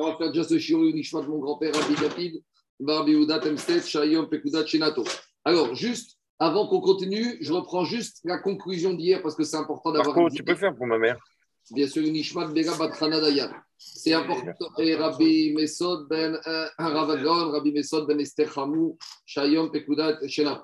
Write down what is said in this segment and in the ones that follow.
On va faire shiur Nishmat de mon grand-père, Rabbi David, Uda Temstet, Shayom, Pekudat, Shenato. Alors, juste, avant qu'on continue, je reprends juste la conclusion d'hier parce que c'est important d'avoir. Marco, tu peux faire pour ma mère Bien sûr, Nishmat Bega Batrana Dayan. C'est important. Et Rabbi Mesod ben euh, Ravagon, Rabbi Mesod ben Esther Hamou, Shayom, Pekudat, Shenato.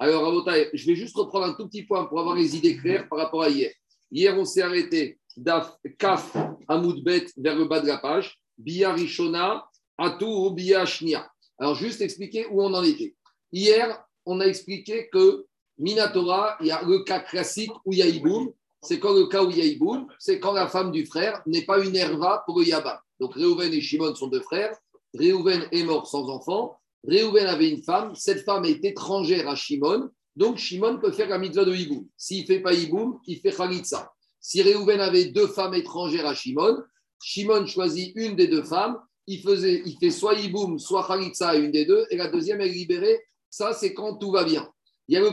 Alors, je vais juste reprendre un tout petit point pour avoir les idées claires par rapport à hier. Hier, on s'est arrêté d'Af, Kaf, Amoudbet vers le bas de la page, Bia Rishona, Atou ou Bia Shnia. Alors, juste expliquer où on en était. Hier, on a expliqué que Minatora, il y a le cas classique où il y a Iboum. C'est quand le cas où il y a Iboum, c'est quand la femme du frère n'est pas une herva pour le Yabam. Donc, Réhouven et Shimon sont deux frères. Réhouven est mort sans enfant. Réhouven avait une femme, cette femme est étrangère à Shimon, donc Shimon peut faire la mitzvah de Hiboum. S'il ne fait pas Hiboum, il fait Khalitsa. Si Réhouven avait deux femmes étrangères à Shimon, Shimon choisit une des deux femmes, il, faisait, il fait soit Hiboum, soit Khalitsa à une des deux, et la deuxième est libérée. Ça, c'est quand tout va bien. Il y a le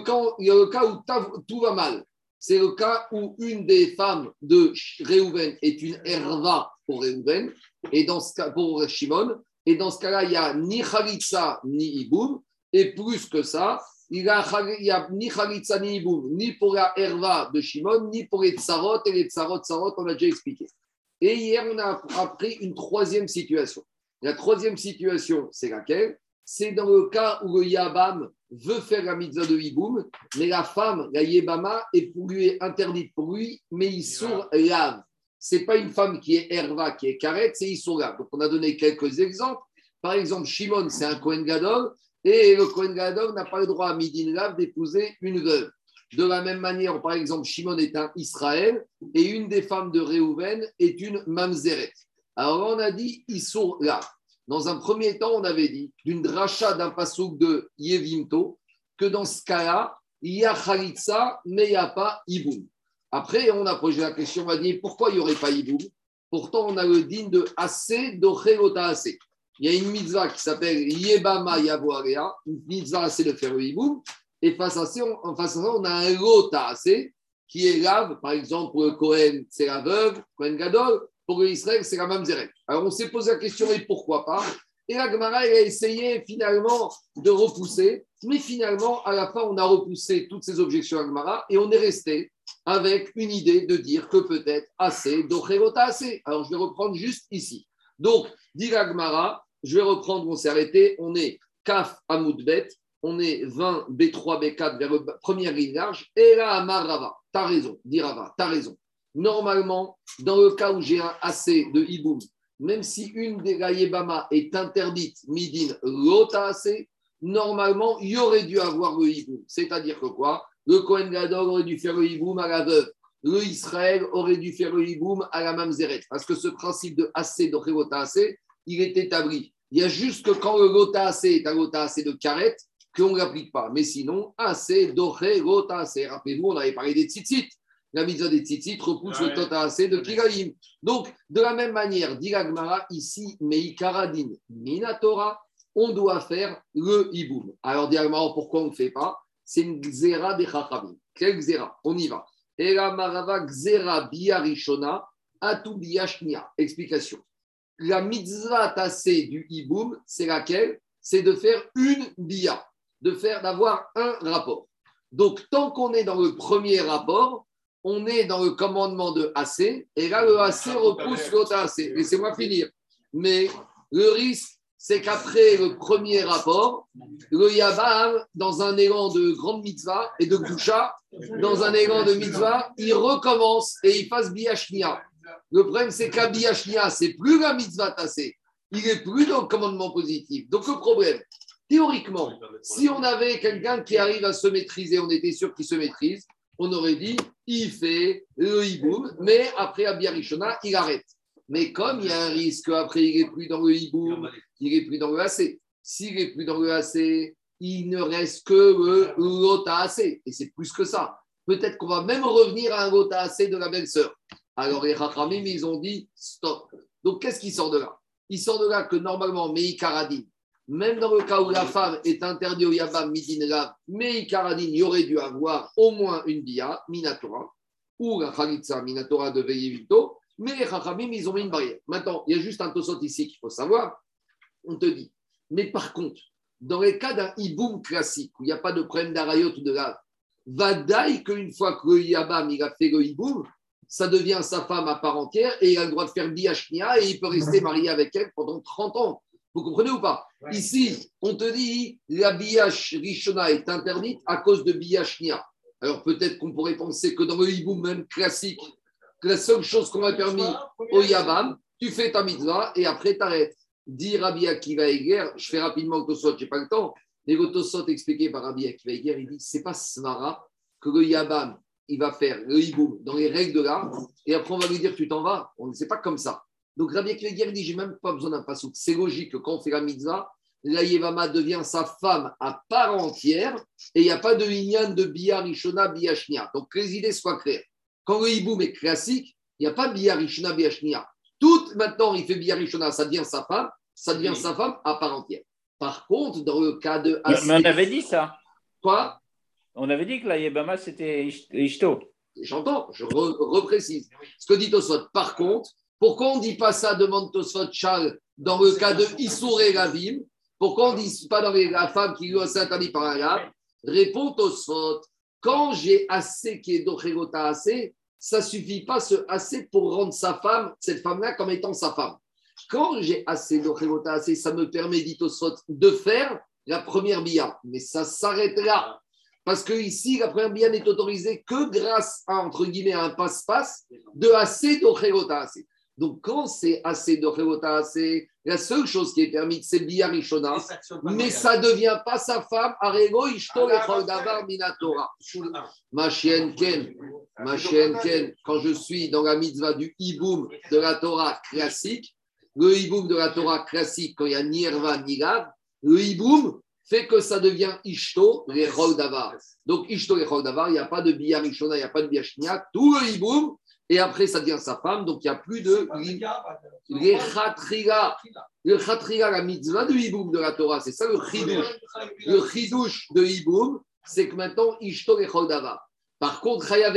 cas, où tout va mal. C'est le cas où une des femmes de Réhouven est une herva pour Réhouven, et dans ce cas, pour Shimon, et dans ce cas-là, il n'y a ni Khalitsa ni Iboum. Et plus que ça, il n'y a, ni Khalitsa ni Iboum, ni pour la Herva de Shimon, ni pour les Tsarot. Et les Tsarot, Tsarot, on l'a déjà expliqué. Et hier, on a appris une troisième situation. La troisième situation, c'est laquelle? C'est dans le cas où le Yabam veut faire la mitzvah de Iboum, mais la femme, la Yebama, est pour lui interdite pour lui, mais il sourd lave c'est pas une femme qui est herva, qui est carrette, c'est Issoura. Donc, on a donné quelques exemples. Par exemple, Shimon, c'est un Kohen Gadol, et le Kohen Gadol n'a pas le droit à Midin Lav d'épouser une veuve. De la même manière, par exemple, Shimon est un Israël, et une des femmes de Réhouven est une Mamzeret. Alors, on a dit Issoura. Dans un premier temps, on avait dit, d'une dracha d'un pasouk de Yevimto, que dans ce cas-là, il y a Khalitsa, mais il n'y a pas Iboum. Après, on a posé la question, on va dire pourquoi il n'y aurait pas Iboum? Pourtant, on a le din de Assez d'Ochelota Assez. Il y a une mitzvah qui s'appelle Yebama Yavoarea, une mitzvah c'est de faire le Iboum. Et face à ça, on, face à ça, on a un Assez qui est lave. Par exemple, pour le Kohen, c'est la veuve, Kohen Gadol. Pour l'Israël, c'est la Mamzeret. Alors, on s'est posé la question, et pourquoi pas? Et la Gemara, a essayé finalement de repousser. Mais finalement, à la fin, on a repoussé toutes ces objections à Gemara et on est resté avec une idée de dire que peut-être assez, d'Ochelota assez. Alors je vais reprendre juste ici. Donc, dit Gmara, je vais reprendre, on s'est arrêté, on est Kaf Amoudbet, on est 20 B3, B4 vers le premier ligne large, et là, Amarava, t'as raison, dit Rava, t'as raison. Normalement, dans le cas où j'ai un assez de Iboum, même si une des Gaïebama est interdite, Midin, Lota assez, normalement, il aurait dû avoir le Iboum. C'est-à-dire que quoi? Le Kohen Gadol aurait dû faire le hiboum à la veuve. Le Israël aurait dû faire le hiboum à la mamzeret. Parce que ce principe de assez, de assez, il est établi. Il y a juste que quand le lota assez est un lota assez de carette, qu'on ne l'applique pas. Mais sinon, assez, doré, lota assez. Rappelez-vous, on avait parlé des tzitzit. La mise des tzitzit repousse le tota assez de kigalim. Donc, de la même manière, dit Gmara, ici, meikaradin, minatora, on doit faire le hiboum. Alors, dit pourquoi on ne fait pas? C'est une xéra des chachamim. Quelle xéra On y va. Et la marava xéra biarishona atu. Explication. La mitzvah tassée du hiboum, c'est laquelle? C'est de faire une bia, de faire d'avoir un rapport. Donc, tant qu'on est dans le premier rapport, on est dans le commandement de AC, et là, le AC repousse l'autre AC. Laissez-moi finir. Mais le risque, c'est qu'après le premier rapport, le Yabam, dans un élan de grande mitzvah et de Gdusha, dans un élan de mitzvah, il recommence et il fasse Biashnia. Le problème, c'est Biashnia, c'est plus la mitzvah tassée. Il est plus dans le commandement positif. Donc, le problème, théoriquement, si on avait quelqu'un qui arrive à se maîtriser, on était sûr qu'il se maîtrise, on aurait dit, il fait le hiboum, mais après Biarishona, il arrête. Mais comme il y a un risque, après il n'est plus dans le hiboum, il n'est plus dans le AC. S'il n'est plus dans le AC, il ne reste que le AC. Et c'est plus que ça. Peut-être qu'on va même revenir à un AC de la belle-sœur. Alors les Rachamim, ils ont dit stop. Donc qu'est-ce qui sort de là? Il sort de là que normalement, Meikaradin, même dans le cas où la femme est interdite au Yabam Midin Meikaradin, il y aurait dû avoir au moins une Bia, Minatora, ou la Khalitsa Minatora de Veyevito, Mais les Chachamim, ils ont mis une barrière. Maintenant, il y a juste un tosot ici qu'il faut savoir. On te dit, mais par contre, dans les cas d'un hiboum classique, où il n'y a pas de problème d'arayot ou de lave, Vadaï qu'une fois que le Yabam il a fait le hiboum, ça devient sa femme à part entière et il a le droit de faire biachnia et il peut rester marié avec elle pendant 30 ans. Vous comprenez ou pas? Ici, on te dit la biach rishona est interdite à cause de biachnia. Alors peut-être qu'on pourrait penser que dans le hiboum même classique, la seule chose qu'on a permis au Yabam, tu fais ta mitzvah et après t'arrêtes. Dit Rabbi Akiva Eger, je fais rapidement le je n'ai pas le temps, mais le Tosot expliqué par Rabbi Akiva Eger, il dit c'est pas Svara que le Yabam il va faire le hiboum dans les règles de l'art et après on va lui dire tu t'en vas. On ne sait pas comme ça. Donc Rabbi Akiva dit j'ai même pas besoin d'un pasouk. C'est logique que quand on fait la mitzvah, la Yevama devient sa femme à part entière et il n'y a pas de lignan de Bia Rishona Bia Donc que les idées soient claires. Quand le hiboum est classique, il n'y a pas Bia Rishona Bia Tout maintenant, il fait Bia Rishona, ça devient sa femme ça devient sa femme à part entière. Par contre, dans le cas de. Mais, on avait dit ça. Quoi? On avait dit que la Yébama, c'était Ishto. J'entends, je reprécise. Ce que dit Tosfot. Par contre, pourquoi on ne dit pas ça, demande Tosfot Charles, dans le cas de Issour et Ravim Pourquoi on ne dit pas dans la femme qui lui a interdit par un Répond Tosfot. Quand j'ai assez qui est d'Ochegota assez, ça suffit pas ce assez pour rendre sa femme, cette femme-là, comme étant sa femme. Quand j'ai assez de assez, ça me permet, dit de faire la première bia. Mais ça s'arrête là. Parce que ici, la première bia n'est autorisée que grâce à, entre guillemets, un passe-passe de assez de assez. Donc, quand c'est assez de assez, la seule chose qui est permise, c'est bia rishona, mais ça ne devient pas sa femme, arego ishto davar minatora. Ma chienne Ken, ma chienne Ken, quand je suis dans la mitzvah du hiboum de la Torah classique, le hiboum de la Torah classique, quand il y a ni Erva ni Lav, le hiboum fait que ça devient Ishto, les davar. Donc Ishto, les davar, il n'y a pas de Bia il n'y a pas de Bia tout le hiboum, et après ça devient sa femme, donc il n'y a plus de. Les Khatriga, le Khatriga, la mitzvah de hiboum de la Torah, c'est ça le chidouche. Le chidouche de hiboum, c'est que maintenant Ishto, les davar. Par contre, Chayav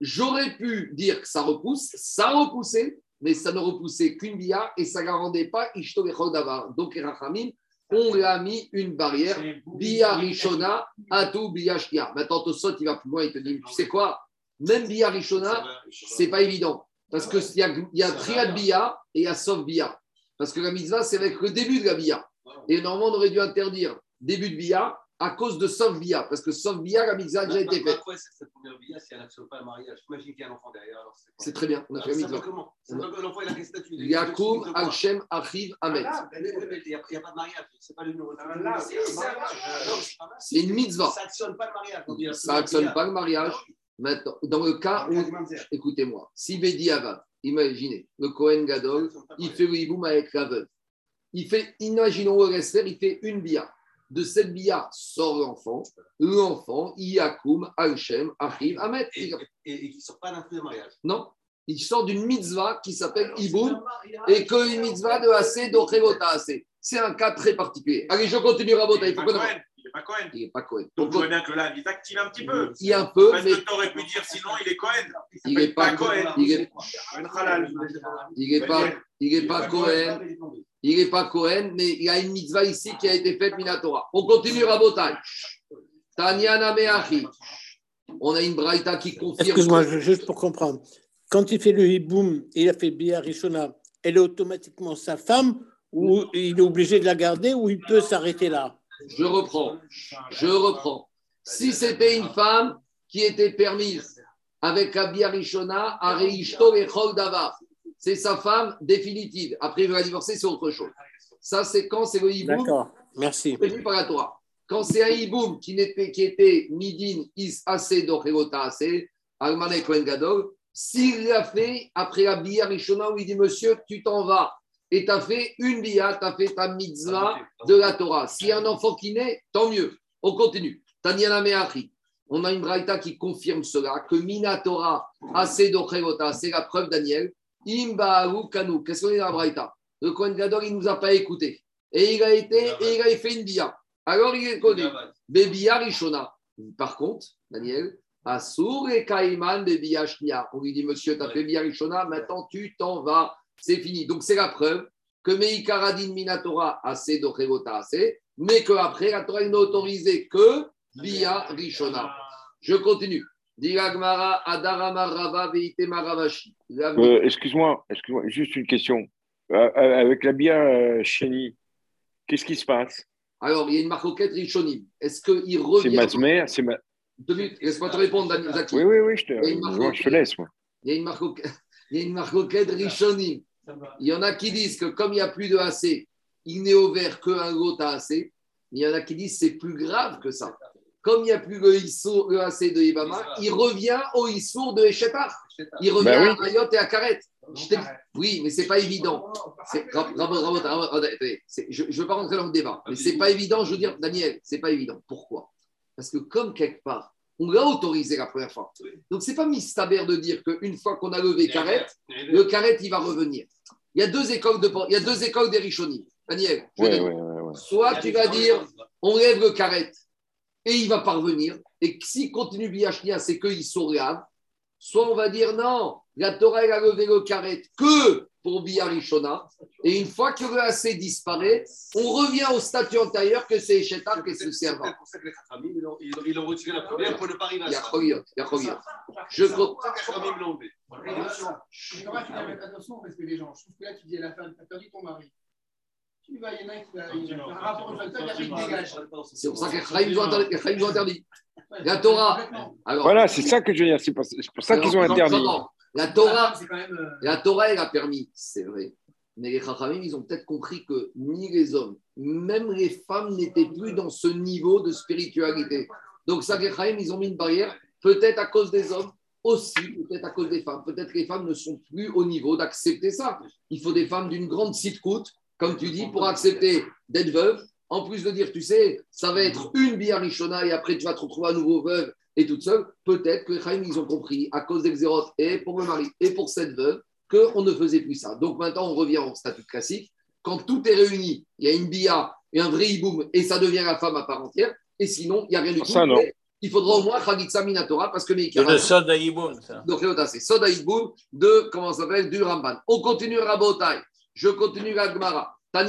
j'aurais pu dire que ça repousse, ça repoussait, mais ça ne repoussait qu'une bia et ça ne rendait pas Ishto Davar. Donc, les Rachamim, on lui a mis une barrière, bia Rishona, Atou bia Shkia. Maintenant, Tosot, il va plus loin, il te dit, tu sais quoi? Même bia Rishona, c'est pas évident. Parce qu'il y a, y a triad bia et il y a sauf bia. Parce que la mitzvah, c'est avec le début de la bia. Et normalement, on aurait dû interdire début de bia à cause de Sauf Bia, parce que Sauf Bia, la mitzvah a déjà été faite. Pourquoi cette première Bia si elle n'accepte pas le mariage J'imagine qu'il y a un enfant derrière. C'est très bien, on a fait la mitzvah. Comment L'enfant, il a quelle statut Yakoum, Hachem, Achiv, Ahmed. Il n'y a pas de mariage, c'est pas le numéro C'est une mitzvah. Ça n'actionne pas le mariage. Ça n'actionne pas le mariage. Maintenant, dans le cas où, écoutez-moi, si Bedi Ava, imaginez, le Kohen Gadol, il fait le hiboum avec la veuve. Il fait, imaginons le rester, il fait une bia de cette bia sort l'enfant, l'enfant, Yakoum, Alchem, Achim, Ahmed. Et, qui ne sort pas d'un fruit de mariage Non, il sort d'une mitzvah qui s'appelle Iboum et que une mitzvah de assez d'Ochevota assez. C'est un cas très particulier. Allez, je continue à voter. Il pas Cohen. Il n'est pas Cohen. Donc, je vois bien que là, il est active un petit peu. Il est un peu. Parce mais... que tu aurais pu dire sinon, il est Cohen. Il n'est pas, Cohen. Il n'est pas, il est pas Cohen. Il n'est pas Cohen, mais il y a une mitzvah ici qui a été faite Minatora. On continue à Botaï. Tanyana Meachi. On a une braïta qui confirme. Excuse-moi, juste pour comprendre. Quand il fait le hiboum, il a fait Bia Rishona, elle est automatiquement sa femme ou il est obligé de la garder ou il peut s'arrêter là? Je reprends. Je reprends. Si c'était une femme qui était permise avec la Bia Rishona, à Reishto et Davar, c'est sa femme définitive. Après, il va divorcer, c'est autre chose. Ça, c'est quand c'est le hiboum. D'accord, merci. Par la Torah. Quand c'est un hiboum qui, était, qui était midin is assez d'orevota assez, almanek gadol, s'il l'a fait après la rishona où il dit Monsieur, tu t'en vas et tu as fait une bia, tu as fait ta mitzvah de la Torah. S'il y a un enfant qui naît, tant mieux. On continue. Meachi. On a une braïta qui confirme cela, que Mina Torah, assez d'orevota, c'est la preuve Daniel Imba Kanu. Qu'est-ce qu'on est dans la Braïta? Le Kohen Gadol, il ne nous a pas écoutés. Et il a été, et il a fait une bia. Alors il est connu. Bebia Rishona. Par contre, Daniel, Assour et Kaiman de Biashnia. On lui dit, monsieur, tu as fait Biarishona, maintenant tu t'en vas. C'est fini. Donc c'est la preuve que Meikaradin Minatora assez d'Ochevota assez, mais qu'après, la Torah n'a autorisé que Bia Rishona. Je continue. Euh, excuse-moi, excuse-moi, juste une question. Euh, euh, avec la Bia euh, Chéni, qu'est-ce qui se passe? Alors, il y a une marcoquette Rishonim. Est-ce qu'il revient C'est Mazmer, c'est ma... Laisse-moi te répondre, Daniel Zaki. Oui, oui, oui, je te, Il y a une moi, je te laisse. Moi. Il y a une marcoquette, il y a une marcoquette Rishonim. Il y en a qui disent que comme il n'y a plus de AC, il n'est ouvert qu'un gota AC. Il y en a qui disent que c'est plus grave que ça. Comme il n'y a plus le, Issour, le AC de Ibama, il revient au Issour de Echetar. Il revient Bah à Ayot et à Karet. Oui, mais c'est pas évident. Je ne veux pas rentrer dans le débat, mais c'est pas évident. Je veux dire, Daniel, c'est pas évident. Pourquoi? Parce que comme quelque part, on l'a autorisé la première fois. Donc c'est pas mistaber de dire qu'une fois qu'on a levé Karet, le Karet il va revenir. Il y a deux écoles de il y a deux écoles des Rishonim. Daniel, ouais. soit tu vas dire on lève le Karet et il va parvenir, et s'il continue Biachnia, c'est qu'il sauréave. Soit on va dire non, la Torah elle a levé le Karet que pour Biarishona, et une fois que le AC disparaît, on revient au statut antérieur que c'est Echetar, que c'est le C'est servant. peut-être pour ça que les Khatramim, ils l'ont- l'ont- l'ont retiré la première pour ne pas arriver à Il y a ça. Il y a. Je C'est ça que les Khatramim l'ont enlevé. Mais Thomas, tu dois mettre attention parce que les gens, je trouve que là, tu dis à la fin, tu as perdu ton mari. Tu vas, il y en a un qui va, faire un rapport au facteur, et il dégage. C'est pour ça que les Chaïm ont interdit- ont. La Torah. Voilà, c'est ça que je veux dire. C'est pour, c'est ça qu'ils ont interdit. La Torah, c'est quand même. euh, La Torah, elle a permis, c'est vrai. Mais les Chachamim, ils ont peut-être compris que ni les hommes, même les femmes n'étaient plus dans ce niveau de spiritualité. Donc, ça, les Chachamim, ils ont mis une barrière, peut-être à cause des hommes, aussi peut-être à cause des femmes. Peut-être que les femmes ne sont plus au niveau d'accepter ça. Il faut des femmes d'une grande site-coute, comme tu dis, pour accepter d'être veuve. En plus de dire, tu sais, ça va être une biarishona et après tu vas te retrouver à nouveau veuve et toute seule. Peut-être que les Chaim, ils ont compris, à cause d'Exéroth et pour le mari et pour cette veuve, qu'on ne faisait plus ça. Donc maintenant, on revient au statut classique. Quand tout est réuni, il y a une bia et un vrai hiboum et ça devient la femme à part entière. Et sinon, il n'y a rien du tout. Ça, non. Mais Il faudra au moins Chagitsa Minatora parce que le Soda Iboun, ça. donc, c'est Soda Iboum de, comment ça s'appelle, du Ramban. On continue Rabotai. Je continue la Gemara. Et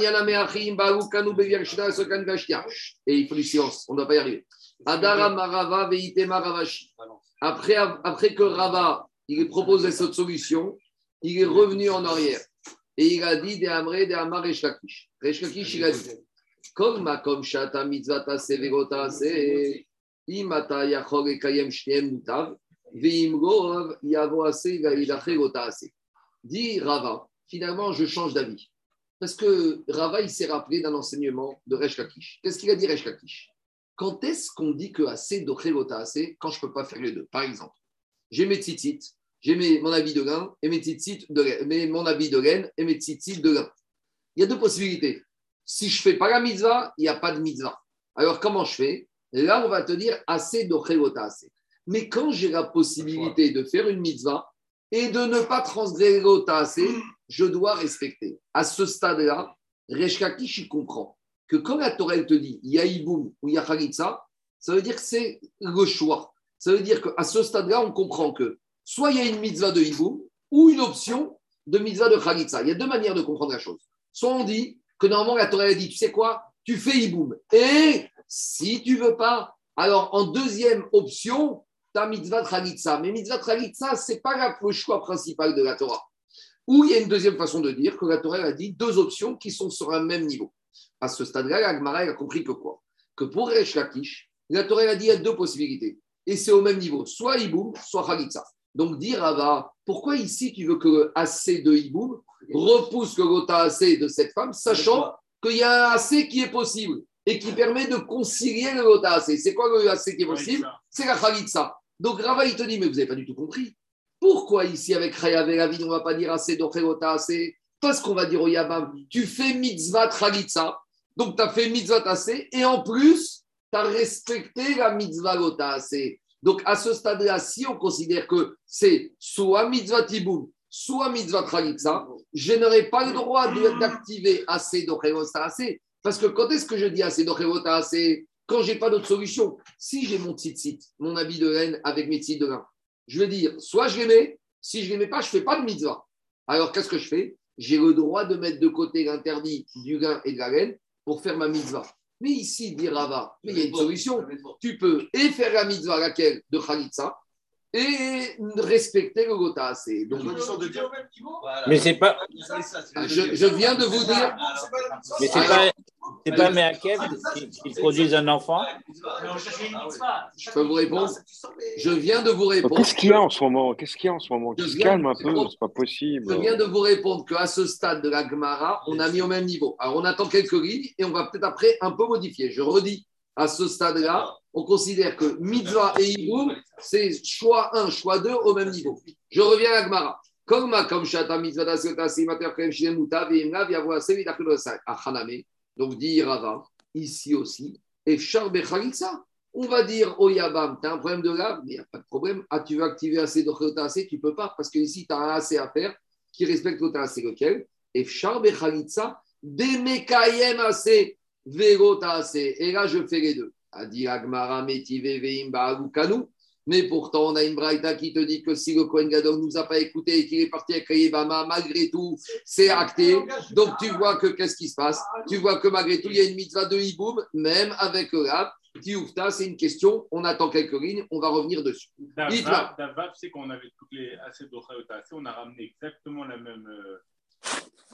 il faut du silence, on ne va pas y arriver. Adara Marava, Veitema Ravashi. Après, après que Rava, il ait proposé cette solution, il est revenu en arrière. Et il a dit des Amré, des Amar Resh Lakish. Resh Lakish, il a dit Comme ma comme Shata Mitzvata Sevegota Se, Imata Yachor et Kayem Shniem Mutav, Veimrov Yavo Ase, Gaidache Gota Ase. Dit Rava, finalement, je change d'avis. Parce que Rava, il s'est rappelé d'un enseignement de Resh Lakish. Qu'est-ce qu'il a dit Resh Lakish? Quand est-ce qu'on dit que assez d'Ochegota assez quand je ne peux pas faire les deux? Par exemple, j'ai mes tzitzit, j'ai mon habit de lin et mes tzitzit de mes- mon habit de laine et mes tzitzit de lin. Il y a deux possibilités. Si je ne fais pas la mitzvah, il n'y a pas de mitzvah. Alors comment je fais? Là, on va te dire assez d'Ochegota assez. Mais quand j'ai la possibilité de faire une mitzvah et de ne pas transgresser l'ota assez, je dois respecter. À ce stade-là, Resh Lakish, il comprend que quand la Torah te dit il y a Iboum ou il y a ça veut dire que c'est le choix. Ça veut dire qu'à ce stade-là, on comprend que soit il y a une mitzvah de Iboum ou une option de mitzvah de Khalitsa. Il y a deux manières de comprendre la chose. Soit on dit que normalement la Torah dit tu sais quoi Tu fais Iboum. Et si tu veux pas, alors en deuxième option, tu as mitzvah de Khalitsa. Mais mitzvah de Khalitsa, ce n'est pas le choix principal de la Torah. Ou il y a une deuxième façon de dire que la Torah a dit deux options qui sont sur un même niveau. À ce stade-là, la Gemara elle a compris que quoi? Que pour Resh Lakish, la Torah a dit il y a deux possibilités. Et c'est au même niveau, soit Iboum, soit Khalitsa. Donc dire Rava, pourquoi ici tu veux que le AC de Iboum repousse le Gota AC de cette femme, sachant qu'il y a un AC qui est possible et qui permet de concilier le Gota AC C'est quoi le AC qui est possible? C'est la Khalitsa. Donc Rava, il te dit, mais vous n'avez pas du tout compris. Pourquoi ici, avec Chayav et Ravine, on ne va pas dire assez d'Ochegota assez Parce qu'on va dire au Yabam, tu fais mitzvah Khalitsa, donc tu as fait mitzvah assez, et en plus, tu as respecté la mitzvah assez. Donc à ce stade-là, si on considère que c'est soit mitzvah Tiboum, soit mitzvah Khalitsa, je n'aurai pas le droit d'activer assez d'Ochegota assez. Parce que quand est-ce que je dis assez d'Ochegota assez quand j'ai pas d'autre solution. Si j'ai mon tzitzit, mon habit de laine avec mes tzitzit de lin, je vais dire, soit je les mets, si je les mets pas, je fais pas de mitzvah. Alors qu'est-ce que je fais? J'ai le droit de mettre de côté l'interdit du lin et de la laine pour faire ma mitzvah. Mais ici, dit Rava, mais il y a une solution. Tu peux et faire la mitzvah laquelle de Khalitsa et respecter le Gota assez. Donc, de dire. Mais c'est pas, Ah, je, je viens de vous dire, mais c'est pas, c'est pas Meakev qui, qui produisent un enfant. je peux vous répondre Je viens de vous répondre. Qu'est-ce qu'il y a en ce moment? Qu'est-ce qu'il y a en ce moment? Qui Je se calme un peu, c'est pas possible. Je viens de vous répondre qu'à ce stade de la Gemara, on a mis au même niveau. Alors, on attend quelques lignes et on va peut-être après un peu modifier. Je redis, à ce stade-là, on considère que mitzvah et hiboum, c'est choix 1, choix 2 au même niveau. Je reviens à achaname. Donc dit Rava, ici aussi, et bechalitza. On va dire au Yabam, tu as un problème de lave, mais il n'y a pas de problème. Ah, tu veux activer assez de assez, tu ne peux pas, parce que ici, tu as un assez à faire qui respecte assez lequel? Et bechalitza, demekayem assez, vero assez. Et là, je fais les deux. Mais pourtant, on a une braïta qui te dit que si le Kohen Gadol ne nous a pas écouté et qu'il est parti avec Kayebama, malgré tout, c'est acté. Donc, tu vois que qu'est-ce qui se passe? Tu vois que malgré tout, il y a une mitzvah de hiboum, même avec le rab. Tioufta, c'est une question. On attend quelques lignes. On va revenir dessus. Davav, c'est qu'on avait toutes les assez on a ramené exactement la même,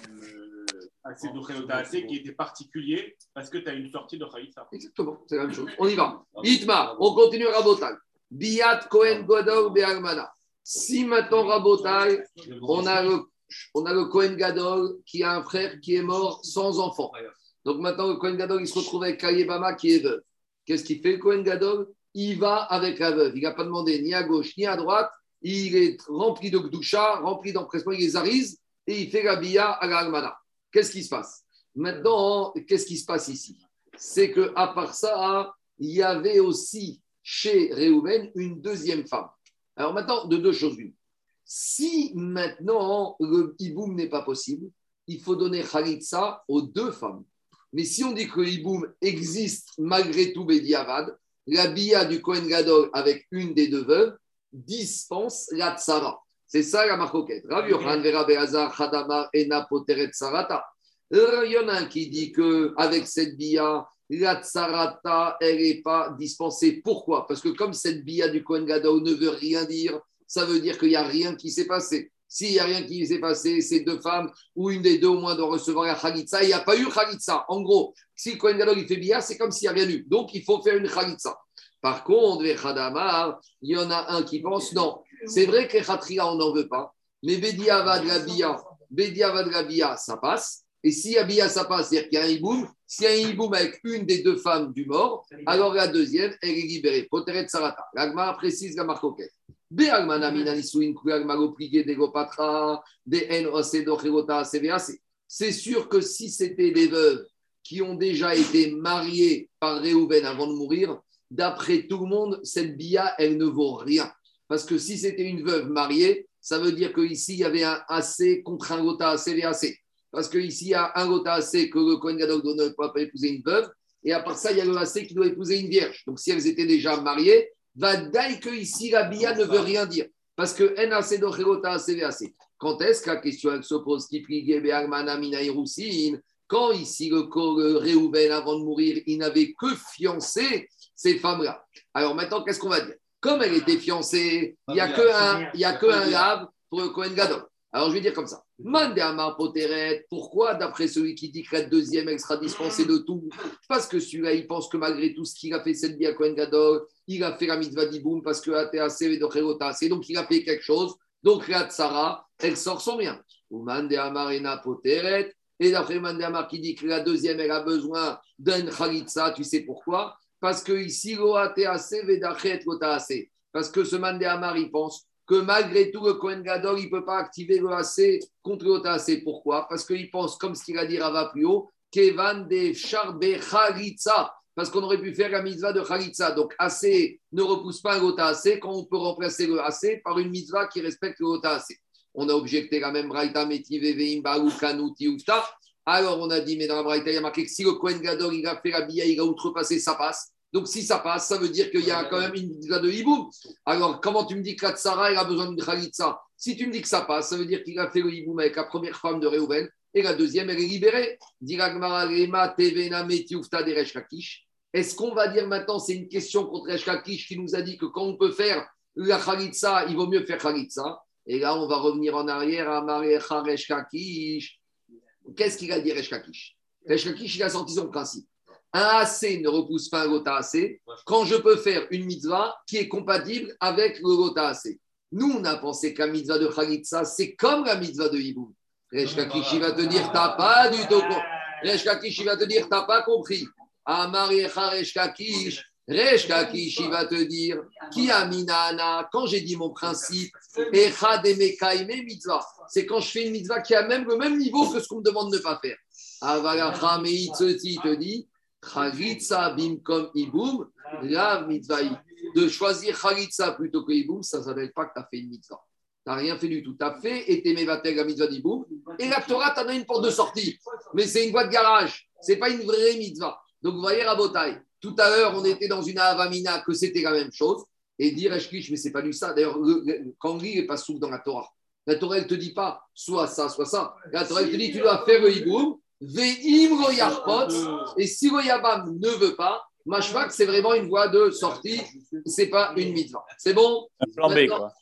euh, d'Ochayotassé qui était particulier parce que tu as une sortie de Chaïsa. Exactement, c'est la même chose. On y va. Itma, on continue Rabotai. Biat Kohen Gadol Be'almana. Si maintenant Rabotai, on a le, on a le Kohen Gadol qui a un frère qui est mort sans enfant. Donc maintenant, le Kohen Gadol, il se retrouve avec Kayebama qui est veuve. Qu'est-ce qu'il fait, le Kohen Gadol? Il va avec la veuve. Il n'a pas demandé ni à gauche ni à droite. Il est rempli de Gdusha, rempli d'empressement, il les arise et il fait la bia à l'almana. Qu'est-ce qui se passe Maintenant, qu'est-ce qui se passe ici C'est que à part ça, il y avait aussi chez Réhouven une deuxième femme. Alors maintenant, de deux choses l'une. Si maintenant le hiboum n'est pas possible, il faut donner Khalitsa aux deux femmes. Mais si on dit que le hiboum existe malgré tout Bédiavad, la bia du Kohen Gadol avec une des deux veuves dispense la tsara. C'est ça la marcoquette. Rav Be'azar Chadamar Ena Poteret Sarata. Il y en a un qui dit que avec cette bia, la tsarata, elle n'est pas dispensée. Pourquoi? Parce que comme cette bia du Kohen Gadol ne veut rien dire, ça veut dire qu'il n'y a rien qui s'est passé. S'il n'y a rien qui s'est passé, ces deux femmes, ou une des deux au moins doit recevoir la Khalitsa. Il n'y a pas eu Khalitsa. En gros, si le Kohen Gadol il fait bia, c'est comme s'il n'y a rien eu. Donc, il faut faire une Khalitsa. Par contre, les Khadamar, il y en a un qui pense non. C'est vrai que Khatria, on n'en veut pas. Mais Bediavad la bia, Bediavad la bia, ça passe. Et si Abia, ça passe, c'est-à-dire qu'il y a un hiboum, s'il y a un hiboum avec une des deux femmes du mort, alors la deuxième, elle est libérée. Poteret Sarata. L'agma précise la osedochelota CVAC. C'est sûr que si c'était des veuves qui ont déjà été mariées par Réhouven avant de mourir, d'après tout le monde, cette bia, elle ne vaut rien. Parce que si c'était une veuve mariée, ça veut dire qu'ici, il y avait un AC contre un gota CVAC. Parce qu'ici, il y a un gota AC que le Kohen Gadol ne doit pas épouser une veuve. Et à part ça, il y a le AC qui doit épouser une vierge. Donc, si elles étaient déjà mariées, va dire que ici, la bia ne veut rien dire. Parce que NAC d'Ochegota CVAC. Quand est-ce que la question elle se pose Quand ici, le, le Réhouven, avant de mourir, il n'avait que fiancé ces femmes-là. Alors maintenant, qu'est-ce qu'on va dire? Comme elle était fiancée, il n'y a que un, il y a que un lave pour le Kohen Gadol. Alors je vais dire comme ça. Mandéama Poteret, pourquoi d'après celui qui dit que la deuxième, elle sera dispensée de tout Parce que celui-là, il pense que malgré tout ce qu'il a fait cette vie à Kohen Gadol, il a fait la mitzvah d'Iboum parce que ATAC et de donc il a fait quelque chose. Donc la Tsara, elle sort son bien. Ou Mandéama Rena Poteret, et d'après Mandéama qui dit que la deuxième, elle a besoin d'un Khalitsa, tu sais pourquoi? Parce que ici. Parce que ce Mandéama, il pense que malgré tout, le Kohen Gadol, il peut pas activer le contre le. Pourquoi? Parce qu'il pense, comme ce qu'il a dit Rava plus haut, Kevan de Charbe Khalitsa. Parce qu'on aurait pu faire la mitzvah de Khalitsa. Donc, AC ne repousse pas AC quand on peut remplacer le AC par une mitzvah qui respecte le. On a objecté la même Braïta, Metive, Veim, Baou, Kanouti, Ufta. Alors, on a dit, mais dans la Braïta, il y a marqué que si le Kohen Gadol, il a fait la bia, il a outrepassé, ça passe. Donc, si ça passe, ça veut dire qu'il y a quand même une mitzvah de hiboum. Alors, comment tu me dis que la tsara, elle a besoin d'une khalitsa? Si tu me dis que ça passe, ça veut dire qu'il a fait le hiboum avec la première femme de Réhouven et la deuxième, elle est libérée. Est-ce qu'on va dire maintenant, c'est une question contre Resh Kakish qui nous a dit que quand on peut faire la khalitsa, il vaut mieux faire khalitsa? Et là, on va revenir en arrière à Marecha Resh Kakish. Qu'est-ce qu'il a dit Resh Kakish, il a senti son principe. Un AC ne repousse pas un gota AC quand je peux faire une mitzvah qui est compatible avec le gota AC. Nous, on a pensé la mitzvah de Khalitsa, c'est comme la mitzvah de Hiboum. Resh Kakish, il va te dire, t'as pas du tout compris. Resh Kakish, il va te dire, t'as pas compris. Amarecha Resh Resh Kakish, il va te dire, qui a minana, quand j'ai dit mon principe. C'est quand je fais une mitzvah qui a même le même niveau que ce qu'on me demande de ne pas faire. Avalacha Meitzoti te dit, Chalitza bimkom iboum, la mitzvah. De choisir Chalitza plutôt que iboum, ça ne s'appelle pas que tu as fait une mitzvah. Tu n'as rien fait du tout. Tu as fait et mevatel la mitzvah d'iboum. Et la Torah t'en a une porte de sortie. Mais c'est une voie de garage. Ce n'est pas une vraie mitzvah. Donc vous voyez, Rabotai, tout à l'heure, on était dans une avamina que c'était la même chose. Et dire Eshkish, mais c'est pas du ça. D'ailleurs, quand il n'est pas sous dans la Torah. La Torah, elle ne te dit pas soit ça, soit ça. La Torah, elle te dit tu dois faire le hiboum, ve'im lo yarpot, et si le yabam ne veut pas, mashvak, c'est vraiment une voie de sortie, c'est pas une mitzvah. C'est bon? Un plan B, quoi.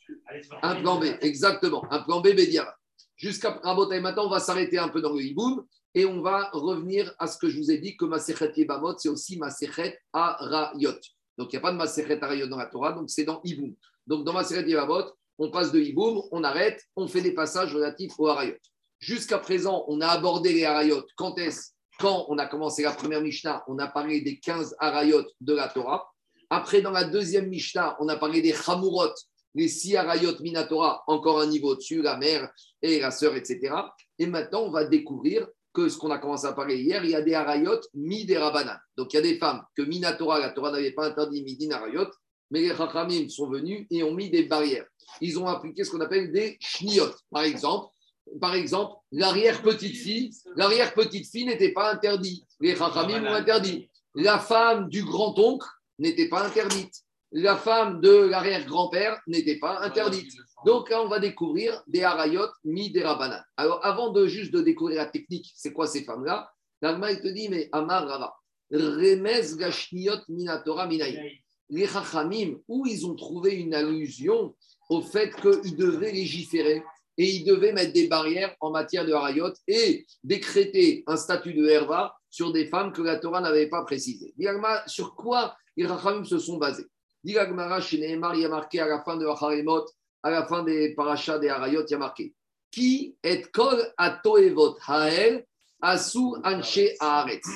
Un plan B, exactement. Un plan B, Bédiara. Jusqu'à Rabotai, maintenant, on va s'arrêter un peu dans le hiboum et on va revenir à ce que je vous ai dit que Maserhet Yebamot, c'est aussi Maserhet Arayot. Donc, il n'y a pas de Maserhet Arayot dans la Torah, donc c'est dans hiboum. Donc, dans Maserhet Yebamot, on passe de hiboum, on arrête, on fait des passages relatifs au Arayot. Jusqu'à présent, on a abordé les Arayot. Quand est-ce? Quand on a commencé la première Mishnah, on a parlé des 15 Arayot de la Torah. Après, dans la deuxième Mishnah, on a parlé des Chamurot, les six Arayot Minatora, encore un niveau au-dessus, la mère et la sœur, etc. Et maintenant, on va découvrir que ce qu'on a commencé à parler hier, il y a des Arayot mi des Rabanan. Donc, il y a des femmes que Minatora, la Torah n'avait pas interdit midin Arayot, mais les Chachamim sont venus et ont mis des barrières. Ils ont appliqué ce qu'on appelle des Shniot. Par exemple, par exemple, l'arrière-petite-fille, l'arrière-petite-fille n'était pas interdite. Les Chachamim ont interdit. La femme du grand-oncle n'était pas interdite. La femme de l'arrière-grand-père n'était pas interdite. Donc là, on va découvrir des harayot mi des rabanan. Alors, avant de juste de découvrir la technique, c'est quoi ces femmes-là? L'Allemagne il te dit, mais Amar Rava, Remez Gashniot Minatora Minaï. Les Chachamim, où ils ont trouvé une allusion au fait qu'ils devaient légiférer et ils devaient mettre des barrières en matière de harayot et décréter un statut de herva sur des femmes que la Torah n'avait pas précisé. Sur quoi les Rachamim se sont basés? Dilagmara, chez Nehemar, il y a marqué à la fin de Harimot, à la fin des parachas des Harayot, il y a marqué Qui est kol atoevot hael asu anche haaretz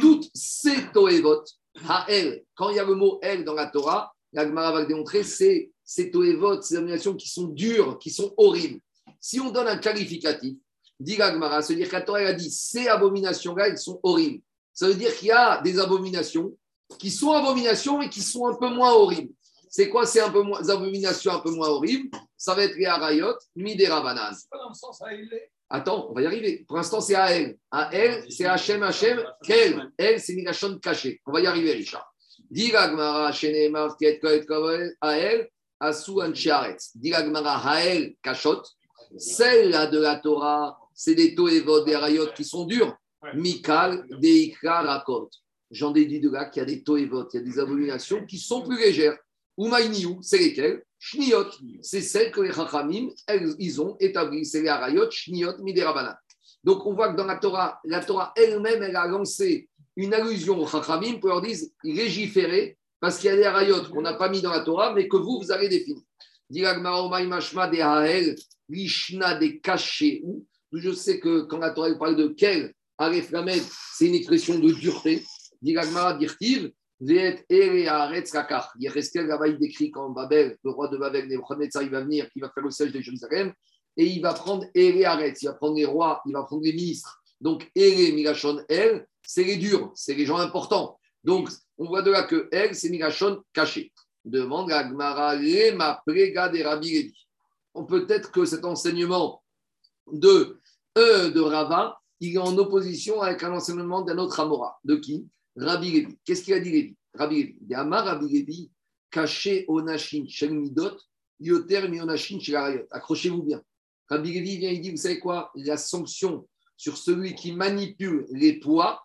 Toutes ces toevot, hael, quand il y a le mot el dans la Torah, la Gemara va le démontrer, c'est ces toevot, ces abominations qui sont dures, qui sont horribles. Si on donne un qualificatif, dit la Gemara, ça veut dire que la Torah a dit ces abominations-là, elles sont horribles. Ça veut dire qu'il y a des abominations qui sont abominations et qui sont un peu moins horribles. C'est quoi ces un peu moins, abominations un peu moins horribles? Ça va être les harayot, mi des rabanan. pas dans le sens à élever. Attends, on va y arriver. Pour l'instant, c'est Ael. Ael, c'est Hachem, Hachem, Kel. El, c'est Migashon caché. On va y arriver, Richard. Diga Gmara, Shenemar, Tiet, Koet, Ael, Asu, Anchiaretz. Diga Gmara, Ael, Kachot. Celle-là de la Torah, c'est des Toevot, des Harayot qui sont durs. Mikal, Deikra, Rakot. J'en déduis de là qu'il y a des Toevot, il y a des abominations qui sont plus légères. Umainiou, c'est lesquelles Shniot, c'est celles que les Chachamim, ils ont établi. C'est les Harayot, Shniot, Miderabanan. Donc on voit que dans la Torah, la Torah elle-même, elle a lancé une allusion aux Chachamim pour leur dire légiférer, parce qu'il y a des Harayot qu'on n'a pas mis dans la Torah, mais que vous, vous avez défini. Je sais que quand la Torah parle de quel, Aref c'est une expression de dureté. Là-bas, il décrit quand Babel, le roi de Babel, Nebuchadnezzar, il va venir, il va faire le siège de Jérusalem, et il va prendre Ere Haaretz, il va prendre les rois, il va prendre les ministres. Donc, Ere Migashon El, c'est les durs, c'est les gens importants. Donc, on voit de là que El, c'est Migashon caché. Demande à Gmara, Lema Prega de Rabbi. On peut-être que cet enseignement de, euh, de Rava, il est en opposition avec un enseignement d'un autre Amora. De qui? Rabbi Levi. Qu'est-ce qu'il a dit Levi? Rabbi Levi. Il y a Amar Rabbi Levi, caché Onashin Shel Midot, Yoter Mi Onashin Shel Arayot. Accrochez-vous bien. Rabbi Levi vient, il dit, vous savez quoi? La sanction sur celui qui manipule les poids,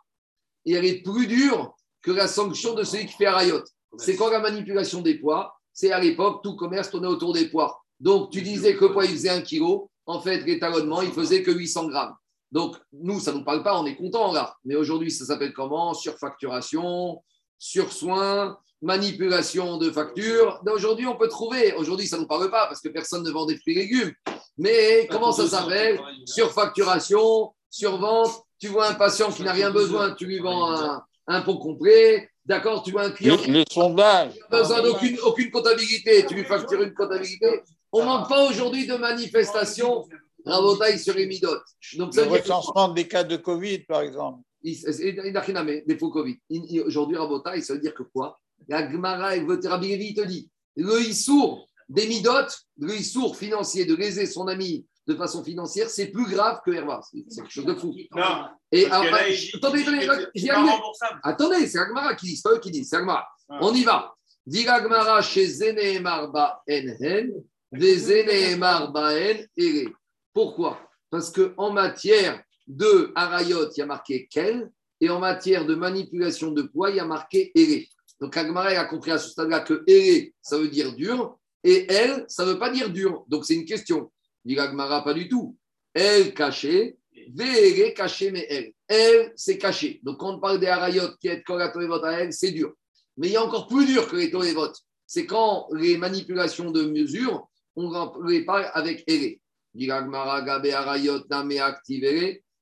et elle est plus dure que la sanction de celui qui fait Arayot. C'est quoi la manipulation des poids? C'est à l'époque, tout commerce tournait autour des poids. Donc, tu disais que le poids, il faisait 1 kg. En fait, l'étalonnement, il faisait que 800 grammes. Donc, nous, ça ne nous parle pas, on est content là. Mais aujourd'hui, ça s'appelle comment? Surfacturation, sursoin, manipulation de factures. Aujourd'hui, on peut trouver. Aujourd'hui, ça ne nous parle pas parce que personne ne vend des fruits et légumes. Mais comment ça s'appelle? Surfacturation, survente. Tu vois un patient qui n'a rien besoin, tu lui vends un, un pot complet. D'accord Tu vois un client qui n'a besoin d'aucune aucune comptabilité, tu lui factures une comptabilité. On ne manque pas aujourd'hui de manifestations Rabotaille sur les midotes. Donc, ça Le que- recensement des cas de Covid, par exemple. il n'a rien à mettre, des faux Covid. Aujourd'hui, Rabotaille, ça veut dire que quoi? La Gemara, et votre Rabbi te dit le Issour des midotes, le Issour financier de léser son ami de façon financière, c'est plus grave que Herva. C'est quelque chose de fou. Non. Et ah, là, il dit- attendez, attendez, j'y. Attendez, c'est Agmara qui dit, c'est pas eux qui disent, c'est Agmara. Ah. On y va. Dit Agmara chez Zeneemar Ba'en Hen, des Zeneemar Ba'en Ere. Pourquoi? Parce qu'en matière de Harayot, il y a marqué Kel, et en matière de manipulation de poids, il y a marqué Ere. Donc Agmara a compris à ce stade-là que Ere, ça veut dire dur, et elle, ça ne veut pas dire dur. Donc c'est une question. Dit Agmara, pas du tout. Elle cachée, Vere caché, mais elle. Elle, c'est caché. Donc, quand on parle des harayot qui est Koratorevot à elle, c'est dur. Mais il y a encore plus dur que les Torevot. C'est quand les manipulations de mesure, on les parle avec Ere.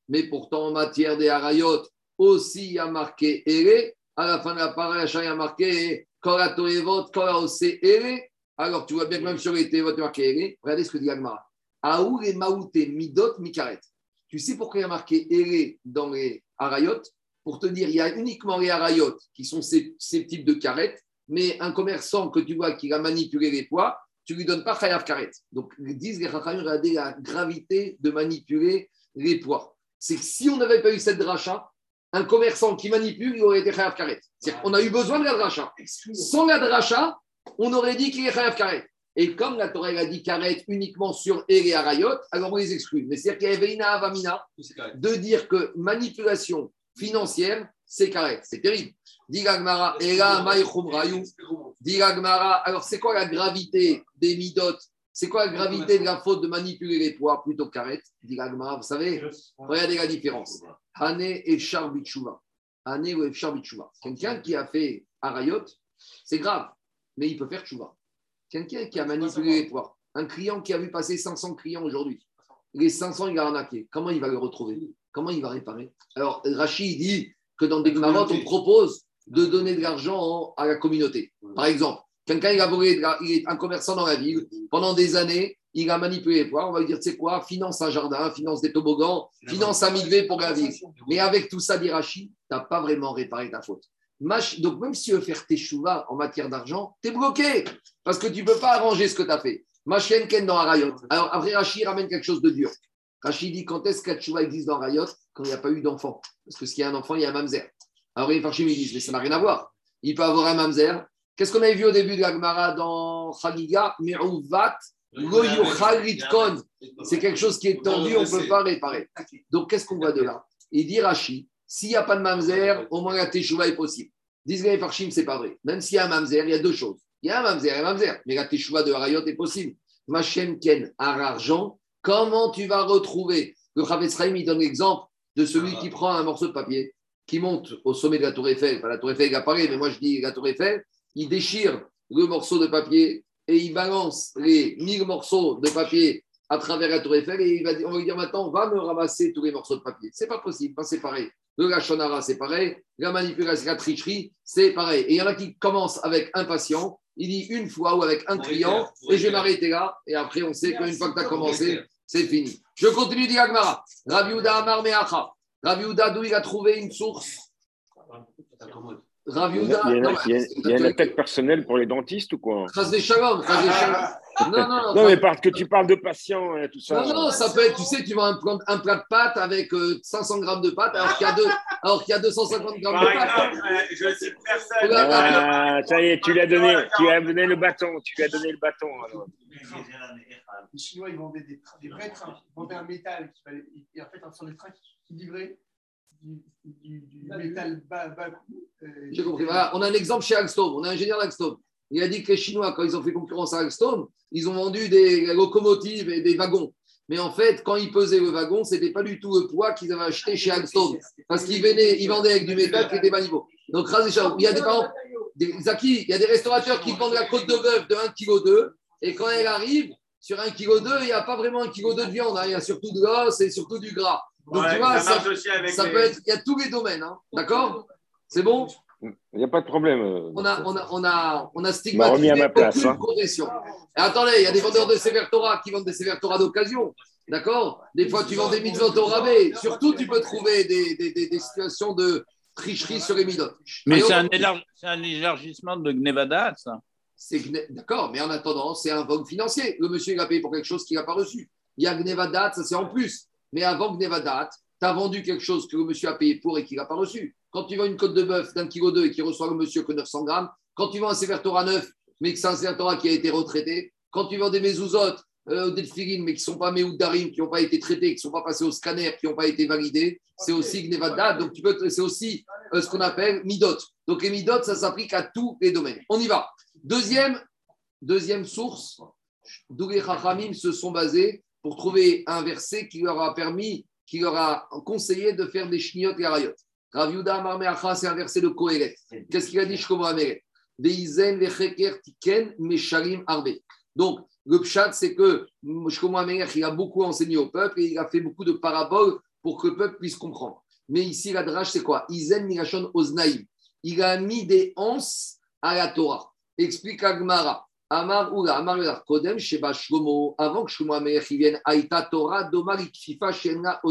Mais pourtant, en matière des harayot, aussi, il y a marqué Ere. À la fin de la paracha, il y a marqué Koratorevot, Koraose, Ere. Alors, tu vois bien que même sur les Torevot, il y a marqué Ere. Regardez ce que dit Agmara. Aour et Maouté, Midot, Mikaret. Tu sais pourquoi il y a marqué Ere dans les Harayot Pour te dire, il y a uniquement les Harayot qui sont ces, ces types de carettes, mais un commerçant que tu vois qui a manipulé les poids, tu lui donnes pas Chayav Karet. Donc, ils disent les Chachamim, regardez la gravité de manipuler les poids. C'est que si on n'avait pas eu cette dracha, un commerçant qui manipule, il aurait été Chayav Karet. C'est-à-dire qu'on a eu besoin de la dracha. Sans la dracha, on aurait dit qu'il est Chayav Karet. Et comme la Torah a dit Karet uniquement sur Ere et Harayot, alors on les exclut. Mais c'est-à-dire qu'il y avait une Avamina de dire que manipulation financière, c'est Karet. C'est terrible. Dit Gagmara, et là, Maïchum Rayou. Dit Gagmara, alors c'est quoi la gravité des midot C'est quoi la gravité de la faute de manipuler les poids plutôt que Karet Dit Gagmara, vous savez, regardez la différence. Hané et Charbichouva. Hané ou Charbichouva. Quelqu'un qui a fait Harayot, c'est grave, mais il peut faire Chouva. Quelqu'un qui a manipulé les poids, un client qui a vu passer 500 clients aujourd'hui, les 500, il a arnaqué. Comment il va le retrouver? Comment il va réparer? Alors, Rachid dit que dans des marottes, on propose de donner de l'argent à la communauté. Par exemple, quelqu'un, il a volé, il est un commerçant dans la ville, pendant des années, il a manipulé les on va lui dire, tu sais quoi, finance un jardin, finance des toboggans, finance un milvé pour la ville. Mais avec tout ça, dit Rachid, tu n'as pas vraiment réparé ta faute. Donc, même si tu veux faire tes chouvas en matière d'argent, tu es bloqué parce que tu ne peux pas arranger ce que tu as fait. Machien Ken dans Arayot. Alors, après, Rachid ramène quelque chose de dur. Rachid dit quand est-ce qu'un chouva existe dans Arayot? Quand il n'y a pas eu d'enfant. Parce que s'il y a un enfant, il y a un mamzer. Alors, les Farchim, ils disent mais ça n'a rien à voir. Il peut avoir un mamzer. Qu'est-ce qu'on avait vu au début de la Gemara dans Khaliga litkon. C'est quelque chose qui est tendu, on ne peut pas réparer. Donc, qu'est-ce qu'on voit de là? Il dit Rachid s'il n'y a pas de mamzer, au moins la teshuva est possible. Disent les Farchim, c'est pas vrai. Même s'il y a un mamzer, il y a deux choses. Il y a un mamzer et un mamzer, mais la teshuva de Harayot est possible. Machem Ken, argent, comment tu vas retrouver? Le Chavetz il donne l'exemple de celui qui prend un morceau de papier, qui monte au sommet de la Tour Eiffel. Pas la Tour Eiffel, apparaît, mais moi je dis la Tour Eiffel. Il déchire le morceau de papier et il balance les 1000 morceaux de papier à travers la Tour Eiffel et il va, on va lui dire maintenant, va me ramasser tous les morceaux de papier. C'est pas possible, Ben, c'est pareil. Le Lachonara, c'est pareil. La manipulation, la tricherie, c'est pareil. Et il y en a qui commencent avec un patient, il dit une fois ou avec un client, et je vais m'arrêter là. Et après, on sait qu'une fois que tu as commencé, c'est fini. Je continue, dit Agmara. Raviuda Amar Meacha. Raviuda, d'où il a trouvé une source? Il y Raviuda. a, il y a- non, il y a- il y a une attaque personnelle pour les dentistes ou quoi? Chas des Shalom, Chas des Shalom. Non, non, Non, mais parce que tu parles de patients et tout ça. Non, non, ça peut être, tu sais, tu vends un, plat- un plat de pâtes avec euh, 500 grammes de pâtes alors qu'il y, a deux- alors qu'il y a 250 grammes Par de pâtes. exemple, euh, je cite personne. Ah, ça y est, tu lui as donné, tu lui as donné le bâton, tu lui as donné le bâton. alors. Les Chinois, ils vendaient des, des vrais trains. Ils vendaient un métal qui fallait. Et en fait, sont des trains qui, livraient du, du- du métal bas, bas euh, J'ai compris. Voilà, on a un exemple chez Alstom. On a un ingénieur d'Alstom. Il a dit que les Chinois, quand ils ont fait concurrence à Alstom, ils ont vendu des locomotives et des wagons. Mais en fait, quand ils pesaient le wagon, ce n'était pas du tout le poids qu'ils avaient acheté chez Alstom. Parce qu'ils venaient- ils vendaient avec du métal qui était bas niveau. Donc, il y a des parents, des, Zaki, il y a des restaurateurs qui vendent la côte de bœuf de 1,2 kg. Et quand elle arrive, sur 1,2 kg, il n'y a pas vraiment 1,2 kg de viande. hein. Il y a surtout de l'os et surtout du gras. Donc, Ouais, tu vois, ça ça, marche aussi avec ça les- peut être. Il y a tous les domaines. hein. D'accord? C'est bon? Il n'y a pas de problème. euh. on a, on a, on a, on a m'a stigmatisé ma place, aucune hein. profession. Et attendez, il y a des vendeurs de Sévère Torah qui vendent des Sévère Torah d'occasion. D'accord? Des fois, tu vends des mitzvot au rabais. Surtout, tu peux trouver des, des, des, des situations de tricherie sur les midotes. Mais un, élarg- c'est un élargissement de Gnevada, ça. D'accord, mais en attendant, c'est un vogue financier. Le monsieur, il a payé pour quelque chose qu'il n'a pas reçu. Il y a Gnevadat, ça c'est en plus. Mais avant Gnevadat, tu as vendu quelque chose que le monsieur a payé pour et qu'il n'a pas reçu. Quand tu vends une côte de bœuf d'un kilo deux et qui reçoit le monsieur que 900 grammes, quand tu vends un Sefer Torah neuf, mais que c'est un Sefer Torah qui a été retraité, quand tu vends des mezuzot, euh, des tefillin, mais qui ne sont pas Darim, qui n'ont pas été traités, qui ne sont pas passés au scanner, qui n'ont pas été validés, c'est aussi Gnevadat. Donc tu peux, c'est aussi euh, ce qu'on appelle Midot. Donc les Midot, ça s'applique à tous les domaines. On y va. Deuxième, deuxième source, d'où les Chachamim se sont basés pour trouver un verset qui leur a permis, qui leur a conseillé de faire des chniotes et harayot. Rav Yuda Amar Me'acha, c'est un verset de Kohelet. Qu'est-ce qu'il a dit Shlomo Ameret tiken mesharim arbe. Donc, le pshat, c'est que Shlomo Ameret, il a beaucoup enseigné au peuple et il a fait beaucoup de paraboles pour que le peuple puisse comprendre. Mais ici, la drage, c'est quoi? Izen Mirachon Oznaïm. Il a mis des anses à la Torah. Explique Agmara. Amar Oula, Amar Sheba Shlomo, avant que Shlomo Amelech vienne, Aïta Torah, Domar Ikfifa, Shena.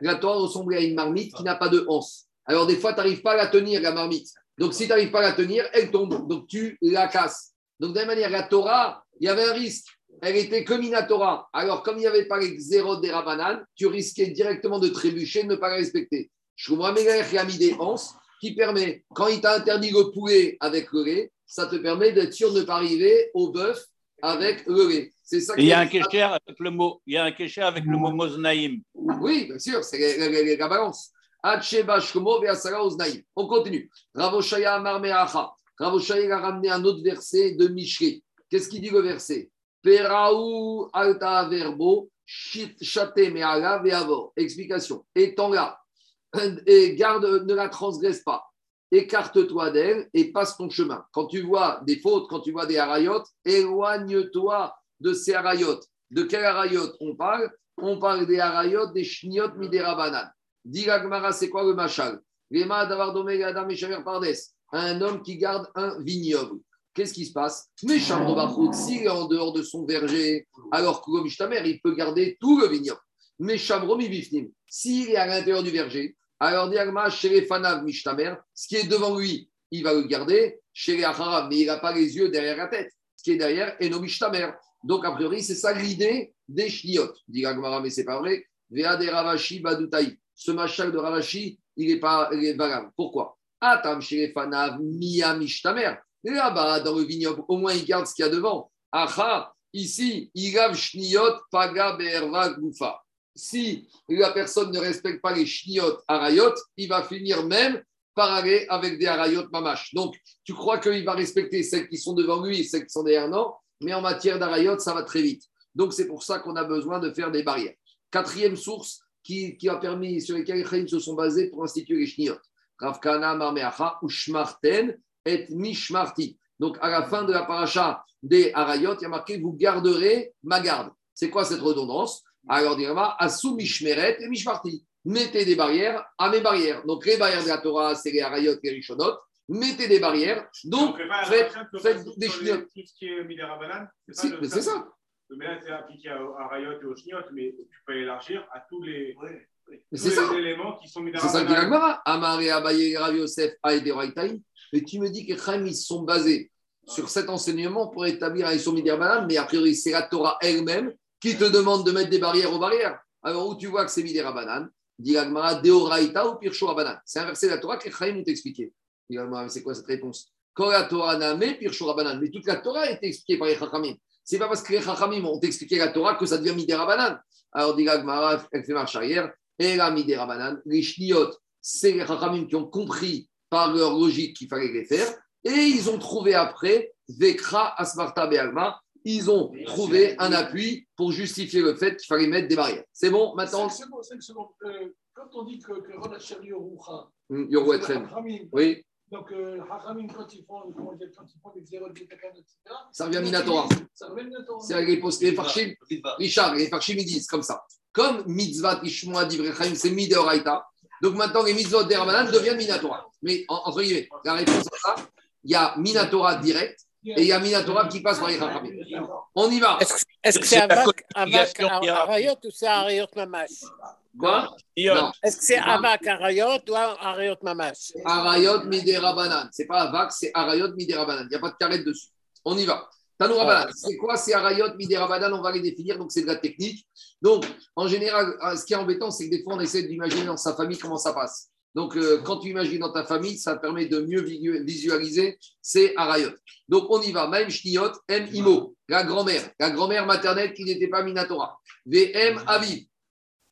La Torah ressemblait à une marmite qui n'a pas de anse. Alors, des fois, tu n'arrives pas à la tenir, la marmite. Donc, si tu n'arrives pas à la tenir, elle tombe. Donc, tu la casses. Donc, de la même manière, la Torah, il y avait un risque. Elle était comme une Torah. Alors, comme il n'y avait pas les zéros des Rabanan, tu risquais directement de trébucher, de ne pas la respecter. Shlomo Amelech a mis des anses qui permet, quand il t'a interdit le poulet avec le lait, ça te permet d'être sûr de ne pas arriver au bœuf avec le lait. C'est ça il y a un kécher avec le mot, il y a un kécher avec le mot Moznaïm. Oui, bien sûr, c'est la, la- la- la balance. On continue. Ravoshaya Amar Me'acha. Ravoshaya a ramené un autre verset de Michelet. Qu'est-ce qu'il dit le verset? Peraou alta verbo chate me'ala ve'avor. Explication. Étant là, et garde, ne la transgresse pas. Écarte-toi d'elle et passe ton chemin. Quand tu vois des fautes, quand tu vois des harayot, éloigne-toi de ces harayot. De quel harayot on parle? On parle des harayot, des shniot, midérabanan. Dit l'Agmara, c'est quoi le machal? Un homme qui garde un vignoble. Qu'est-ce qui se passe? Méchant de Bachout, s'il est en dehors de son verger, alors que Mishtamer, il peut garder tout le vignoble. Mécham Romi Bifnim, s'il est à l'intérieur du verger, alors Diagma, chez ce qui est devant lui, il va le garder, mais il n'a pas les yeux derrière la tête. Ce qui est derrière est no Mishtamer. Donc, a priori, c'est ça l'idée des Shniot. Dit Agmara, mais c'est pas vrai. Vea de Ravashi. Ce machal de Ravashi, il n'est pas il est valable. Pourquoi? Atam chez les Fanav Mia Mishtamer. Là-bas, dans le vignoble, au moins il garde ce qu'il y a devant. Acha, ici, il lave Shniot Paga Berva Goufa si la personne ne respecte pas les chniot arayot, il va finir même par aller avec des arayot mamash. Donc, tu crois qu'il va respecter celles qui sont devant lui et celles qui sont derrière non, mais en matière d'arayot, ça va très vite. Donc, c'est pour ça qu'on a besoin de faire des barrières. Quatrième source qui, qui a permis, sur lesquelles les Chaim se sont basés pour instituer les chniot. Ravkana marmeacha ushmarten et mishmarti. Donc, à la fin de la paracha des arayot, il y a marqué vous garderez ma garde. C'est quoi cette redondance? Alors, Dirama, Asou Mishmeret et Mishmarti. Mettez des barrières à mes barrières. Donc, les barrières de la Torah, c'est les Harayot et les Rishonot. Mettez des barrières. Donc, faites, faites des les- chniotes. Qui c'est ça. Mais là, c'est appliqué à, à Rayot et aux Chniotes, mais tu peux élargir à tous les, Mais tous c'est ça. les éléments qui sont C'est ça l'Agmara. Amaré, Abaye, Rav Yosef, Aïd et tu me dis que les Chaim, ils sont basés sur cet enseignement pour établir un Issur Midirbanan, mais a priori, c'est la Torah elle-même qui te demande de mettre des barrières aux barrières. Alors, où tu vois que c'est Midirabanan Dit l'Agmara, Deoraita ou Pirsho Rabanan. C'est un verset de la Torah que les Chaim ont expliqué. Dit l'Agmara, mais c'est quoi cette réponse? Quand la Torah n'a mais Pirsho Rabanan. Mais toute la Torah a été expliquée par les Chachamim. C'est pas parce que les Chachamim ont expliqué la Torah que ça devient Midirabanan. Alors, dit l'Agmara, elle fait marche arrière. Et la Midirabanan, les Shniot, c'est les Chachamim qui ont compris par leur logique qu'il fallait les faire. Et ils ont trouvé après, Vekra Asmarta Be'alma, ils ont trouvé un appui pour justifier le fait qu'il fallait mettre des barrières. C'est bon, maintenant Cinq secondes, cinq secondes. Euh, quand on dit que, que Ron Hacheri Yorucha, c'est. Oui, Donc, euh, Hachamim, quand ils font, comment dire, quand ils font des zéros etc., ça revient à Minatora. ça revient Minatora. C'est avec les postes, les farshim. Richard, les farshim, ils disent comme ça. Comme mitzvah ishmoa divrechaim, c'est mideoraita. Donc maintenant, les mitzvot d'Erabanan deviennent minatora. Mais en- entre guillemets, la réponse à ça, il y a minatora direct et il y a minatora qui passe par les chachamim. On y va. Est-ce que- C'est c'est Avak, Avak Arayot ou c'est Arayot Mamash Quoi. Est-ce que c'est Avak Arayot ou Arayot Mamash Arayot miderabanan. C'est pas avak, c'est arayot miderabanan. Il n'y a pas de carrette dessus. On y va. Tanou Rabanan. C'est quoi ces arayot miderabanan On va les définir, donc c'est de la technique. Donc, en général, euh, ce qui est embêtant, c'est que des fois, on essaie d'imaginer dans sa famille comment ça passe. Donc, euh, quand tu imagines dans ta famille, ça permet de mieux visu- visualiser ces arayot. Donc, on y va. Maïm Shniot, M Imo, la grand-mère, la grand-mère maternelle qui n'était pas Minatora. VM Aviv,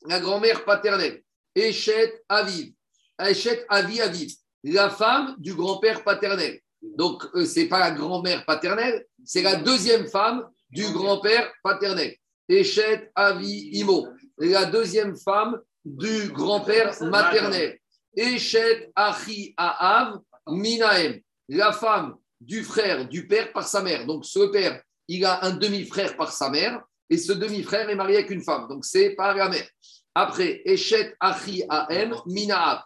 la grand-mère paternelle. Echet Aviv, Echet Avi Aviv, la femme du grand-père paternel. Donc, euh, c'est pas la grand-mère paternelle, c'est la deuxième femme du grand-père paternel. Echet Avi Imo, la deuxième femme du grand-père maternel. Echet Achi Aav Minaem, la femme du frère du père par sa mère. Donc, ce père, il a un demi-frère par sa mère, et ce demi-frère est marié avec une femme. Donc, c'est par la mère. Après, Echet Achi Aem Minaav,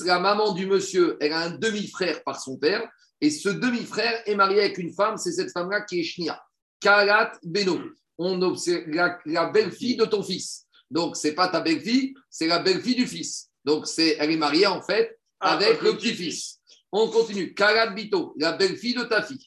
la maman du monsieur, elle a un demi-frère par son père, et ce demi-frère est marié avec une femme, c'est cette femme-là qui est Shnia. Kalat Beno, on observe la, la belle-fille de ton fils. Donc, c'est pas ta belle-fille, c'est la belle-fille du fils. Donc, c'est, elle est mariée en fait avec le petit-fils. On continue. Kalat Bito, la belle-fille de ta fille.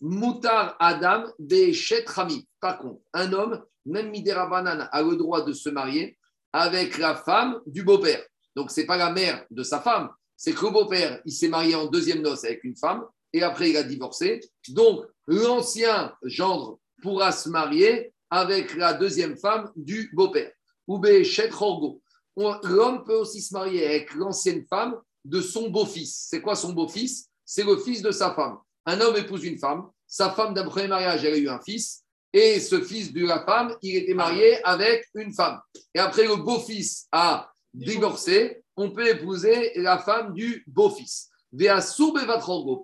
Moutar Adam Bechet Rami. Par contre, un homme, même Midera Banane, a le droit de se marier avec la femme du beau-père. Donc, c'est pas la mère de sa femme, c'est que le beau-père, il s'est marié en deuxième noce avec une femme et après il a divorcé. Donc, l'ancien gendre pourra se marier avec la deuxième femme du beau-père. Ou Bechet Horgo. L'homme peut aussi se marier avec l'ancienne femme de son beau-fils. C'est quoi son beau-fils? C'est le fils de sa femme. Un homme épouse une femme. Sa femme d'un premier mariage, elle a eu un fils. Et ce fils de la femme, il était marié avec une femme. Et après, le beau-fils a divorcé. On peut épouser la femme du beau-fils.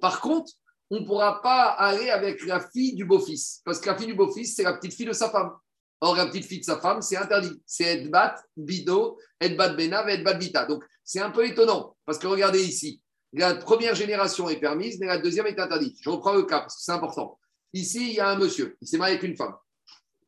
Par contre, on ne pourra pas aller avec la fille du beau-fils. Parce que la fille du beau-fils, c'est la petite fille de sa femme. Or, la petite fille de sa femme, c'est interdit. C'est Edbat, Bido, Edbat Benav Edbat Bita. Donc, c'est un peu étonnant. Parce que regardez ici. La première génération est permise, mais la deuxième est interdite. Je reprends le cas parce que c'est important. Ici, il y a un monsieur. Il s'est marié avec une femme.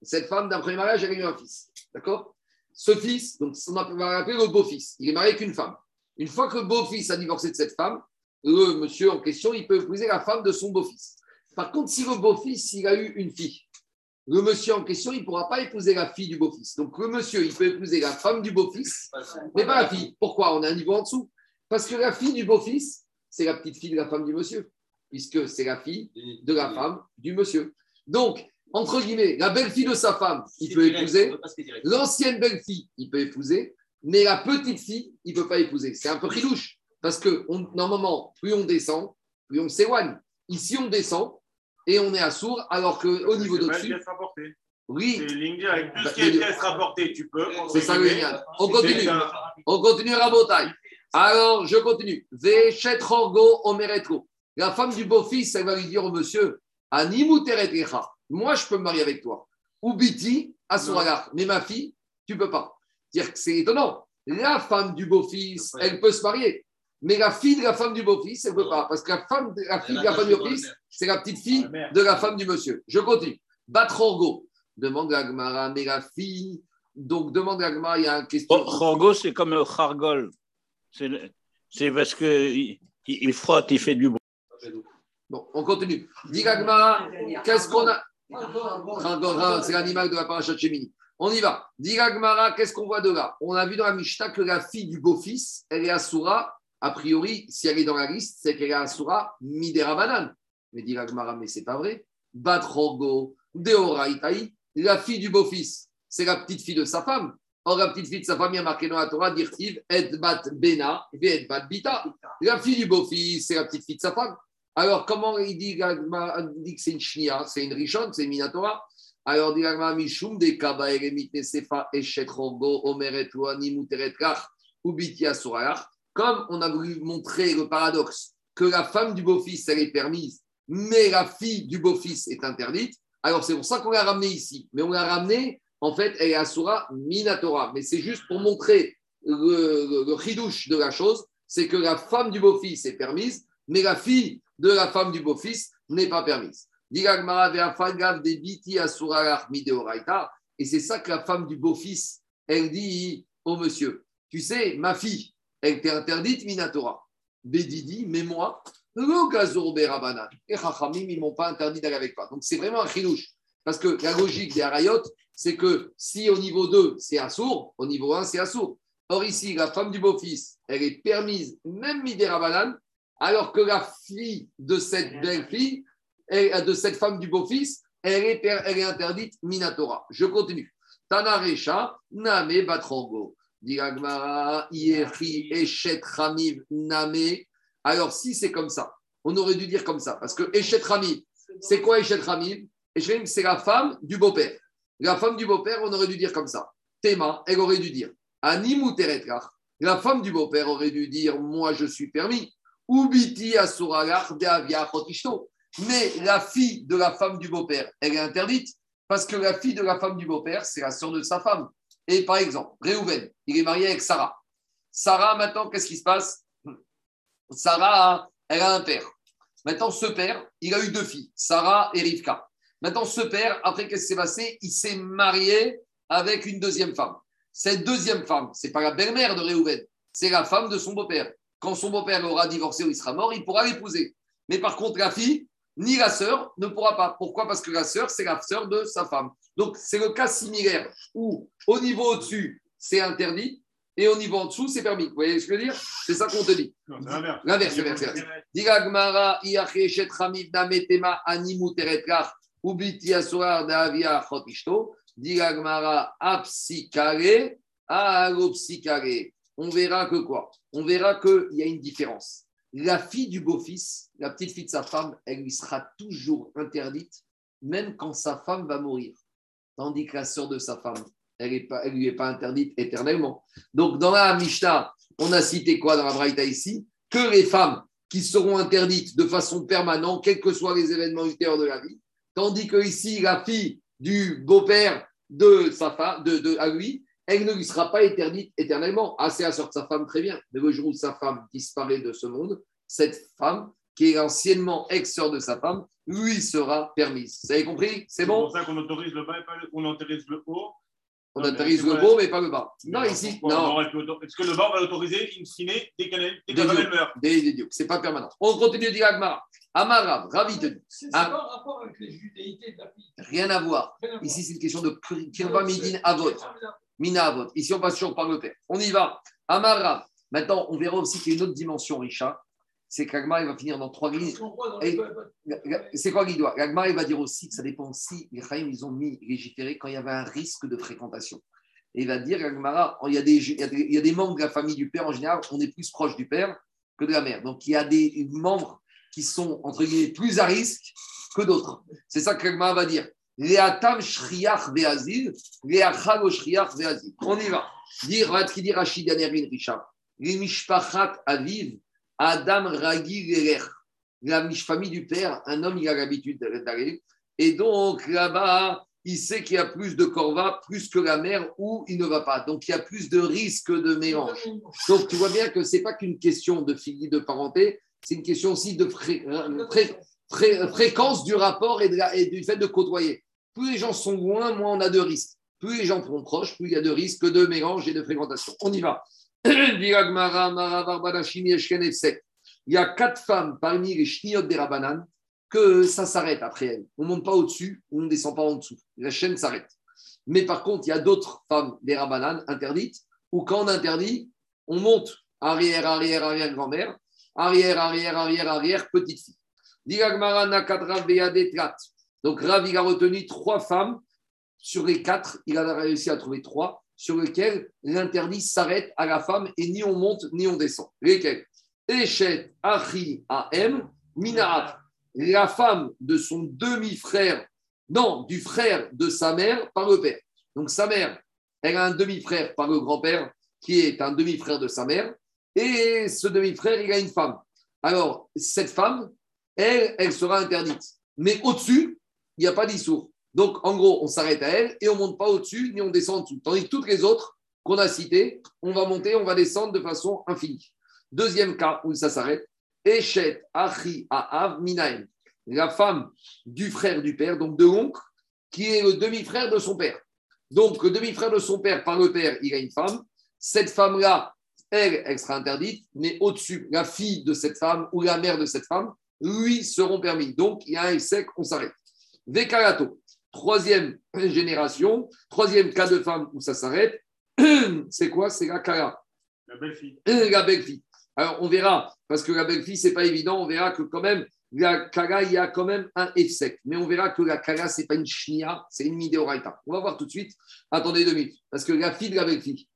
Cette femme, d'un premier mariage, a eu un fils. D'accord? Ce fils, donc on va l'appeler le beau-fils. Il est marié avec une femme. Une fois que le beau-fils a divorcé de cette femme, le monsieur en question, il peut épouser la femme de son beau-fils. Par contre, si le beau-fils, il a eu une fille, le monsieur en question, il ne pourra pas épouser la fille du beau-fils. Donc, le monsieur, il peut épouser la femme du beau-fils, mais pas la fille. Pourquoi? On a un niveau en dessous. Parce que la fille du beau-fils, c'est la petite fille de la femme du monsieur, puisque c'est la fille de la femme du monsieur. Donc, entre guillemets, la belle-fille de sa femme, il peut épouser. L'ancienne belle-fille, il peut épouser. Mais la petite fille, il ne peut pas épouser. C'est un peu ridouche. Parce que on- normalement, plus on descend, plus on s'éloigne. Ici, on descend et on est à sourd, alors qu'au niveau d'au-dessus, oui, C'est directe. Tout Bah, ce qui est pièce rapportée, tu peux. c'est ça le génial. On continue. On continue à Rabotai. Alors, je continue. Veshet Rogo Omeretro. La femme du beau-fils, elle va lui dire au monsieur Animu Teretrecha. Moi, je peux me marier avec toi. Ou Biti, à son regard. Mais ma fille, tu peux pas. C'est étonnant. La femme du beau-fils, elle peut se marier. Mais la fille de la femme du beau-fils, elle ne peut pas. Parce que la, femme, de- la fille de la femme du beau-fils, c'est la petite fille de la femme du monsieur. Je continue. Batrorgo. Demande à Gmara, mais la fille. Donc, demande à Gmara, il y a une question. Chorgo, c'est comme le chargol. C'est parce qu'il il, frotte, il fait du bruit. Bon, on continue. Dit Gagmara, qu'est-ce qu'on a? Encore, C'est l'animal de la paracha de Shemini. On y va. Dit Gagmara, qu'est-ce qu'on voit de là? On a vu dans la Mishnah que la fille du beau-fils, elle est Asura. A priori, si elle est dans la liste, c'est qu'elle est Asura Midera Banane. Mais dit Gagmara, mais c'est pas vrai. Batrogo, Deoraitaï, la fille du beau-fils, c'est la petite fille de sa femme. Or, la petite fille de sa femme, il y a marqué dans la Torah, Dirtiv, Et Bat Bena, Et Bat Bita. La fille du beau-fils, c'est la petite fille de sa femme. Alors, comment il dit, dit que c'est une Shnia, c'est une Rishon, c'est une Minatora Alors, dit Mishum, de Kaba, Eremit, Nesefa, Eshet, Rogo, Omeret, Loani, Muteret. Comme on a voulu montrer le paradoxe que la femme du beau-fils, elle est permise, mais la fille du beau-fils est interdite, alors c'est pour ça qu'on l'a ramenée ici. Mais on l'a ramenée, en fait, elle est Asura Minatora. Mais c'est juste pour montrer le, le, chidouche de la chose, c'est que la femme du beau-fils est permise, mais la fille de la femme du beau-fils n'est pas permise. Et c'est ça que la femme du beau-fils, elle dit au monsieur, tu sais, ma fille, elle t'est interdite minatora. Bédidi, mais moi, berabanan. Et Chachamim, ils m'ont pas interdit d'aller avec toi. Donc c'est vraiment un chilouche. Parce que la logique des harayot, c'est que si au niveau 2, c'est assourd, au niveau 1, c'est assourd. Or ici, la femme du beau-fils, elle est permise, même midera alors que la fille de cette belle-fille, elle- de cette femme du beau-fils, elle est, elle est interdite minatora. Je continue. Tanarecha, Name Batrango. Alors, si c'est comme ça, on aurait dû dire comme ça. Parce que Ramiv, c'est quoi Eshet Ramiv Ramiv, c'est la femme du beau-père. La femme du beau-père, on aurait dû dire comme ça. Théma, elle aurait dû dire Animu Teretkar. La femme du beau-père aurait dû dire Moi, je suis permis. Ubiti Asuragar de Avia Protishto. Mais la fille de la femme du beau-père, elle est interdite parce que la fille de la femme du beau-père, c'est la sœur de sa femme. Et par exemple, Réhouven, il est marié avec Sarah. Sarah, maintenant, qu'est-ce qui se passe? Sarah, elle a un père. Maintenant, ce père, il a eu deux filles, Sarah et Rivka. Maintenant, ce père, après, qu'est-ce qui s'est passé? Il s'est marié avec une deuxième femme. Cette deuxième femme, c'est pas la belle-mère de Réhouven, c'est la femme de son beau-père. Quand son beau-père aura divorcé ou il sera mort, il pourra l'épouser. Mais par contre, la fille, ni la sœur ne pourra pas. Pourquoi? Parce que la sœur, c'est la sœur de sa femme. Donc, c'est le cas similaire où, au niveau au-dessus, c'est interdit et au niveau en dessous, c'est permis. Vous voyez ce que je veux dire? C'est ça qu'on te dit. L'inverse. L'inverse. Diga Gmara, Iachet Nametema Animu Teretkar, Ubiti Asurar Davia Chotishto, Diga Gmara, Apsikare, Alopsikare. On verra que quoi? On verra qu'il y a une différence. La fille du beau-fils, la petite fille de sa femme, elle lui sera toujours interdite, même quand sa femme va mourir. Tandis que la sœur de sa femme, elle ne lui est pas interdite éternellement. Donc, dans la Mishnah, on a cité quoi dans la Braïta ici? Que les femmes qui seront interdites de façon permanente, quels que soient les événements ultérieurs de la vie. Tandis que ici, la fille du beau-père de sa femme, de, de- à lui, elle ne lui sera pas interdite éternellement. Ah, c'est la sœur de sa femme, très bien. Mais le jour où sa femme disparaît de ce monde, cette femme, qui est anciennement ex-sœur de sa femme, lui sera permise. Vous avez compris? C'est C'est bon pour ça qu'on autorise le bas et pas le, on autorise le haut. On Non, autorise c'est le beau, mais pas le bas. Non, Mais ici, non. Est-ce que le bas, on va l'autoriser in fine dès qu'elle dès Des qu'elle dieux. meurt? Des, des. C'est pas permanent. On continue de dire Agmara. Amarav, ravi de nous. C'est c'est Ah. pas un rapport avec les judéités de la fille. Rien à voir. Rien à voir. Ici, c'est une question de Kirva Midin Avot. Mina. Ici, on passe toujours par le père. On y va. Amarav. Maintenant, on verra aussi qu'il y a une autre dimension, Richard. C'est qu'Agmara, il va finir dans trois lignes. C'est quoi l'idée L'Agmara, il va dire aussi que ça dépend si les Chaïm, ils ont mis légiféré quand il y avait un risque de fréquentation. Et il va dire, l'Agmara, il y, a des, il, y a des, membres de la famille du père, en général, on est plus proche du père que de la mère. Donc, il y a des membres qui sont, entre guillemets, plus à risque que d'autres. C'est ça que va dire. Léatam shriach ve'azil, léachal o shriach ve'azil. On y va. Dire, regarde ce dit Rachid Danerin, Richard. Les mishpachat aviv, Adam ragi lerer la famille du père, un homme, il a l'habitude d'aller. Et donc, là-bas, il sait qu'il y a plus de corva, plus que la mère, où il ne va pas. Donc, il y a plus de risque de mélange. Donc, tu vois bien que ce n'est pas qu'une question de fille de parenté, c'est une question aussi de euh, fré- fré- fréquence du rapport et du fait de côtoyer. Plus les gens sont loin, moins on a de risques. Plus les gens sont proches, plus il y a de risques de mélange et de fréquentation. On y va. Efsek. Il y a quatre femmes parmi les chniot des Rabanan que ça s'arrête après elle. On ne monte pas au-dessus, on ne descend pas en dessous. La chaîne s'arrête. Mais par contre, il y a d'autres femmes des rabananes interdites où quand on interdit, on monte arrière, arrière, arrière, grand-mère, arrière, arrière, arrière, arrière, petite fille. Donc Rav, il a retenu trois femmes sur les quatre, il a réussi à trouver trois sur lesquelles l'interdit s'arrête à la femme et ni on monte ni on descend. Lesquelles? Echet Achi Am Minaat. La femme de son demi-frère, non, du frère de sa mère par le père. Donc sa mère, elle a un demi-frère par le grand-père qui est un demi-frère de sa mère. Et ce demi-frère, il a une femme. Alors, cette femme, elle, elle sera interdite. Mais au-dessus, il n'y a pas d'issour. Donc, en gros, on s'arrête à elle et on ne monte pas au-dessus ni on descend en dessous. Tandis que toutes les autres qu'on a citées, on va monter, on va descendre de façon infinie. Deuxième cas où ça s'arrête, Echet Achi Aav Minaem. La femme du frère du père, donc de l'oncle, qui est le demi-frère de son père. Donc, le demi-frère de son père, par le père, il a une femme. Cette femme-là, elle, elle sera interdite, mais au-dessus, la fille de cette femme ou la mère de cette femme, lui, seront permis. Donc, il y a un sec, on s'arrête. Vekarato, troisième génération, troisième cas de femme où ça s'arrête, c'est quoi? C'est la Kara, La belle-fille. la belle-fille. Alors, on verra, parce que la belle-fille, c'est pas évident, on verra que quand même, la Kara, il y a quand même un sec. Mais on verra que la Kara, c'est pas une Shnia, c'est une Midéoraita. On va voir tout de suite. Attendez deux minutes. Parce que la fille de la belle-fille,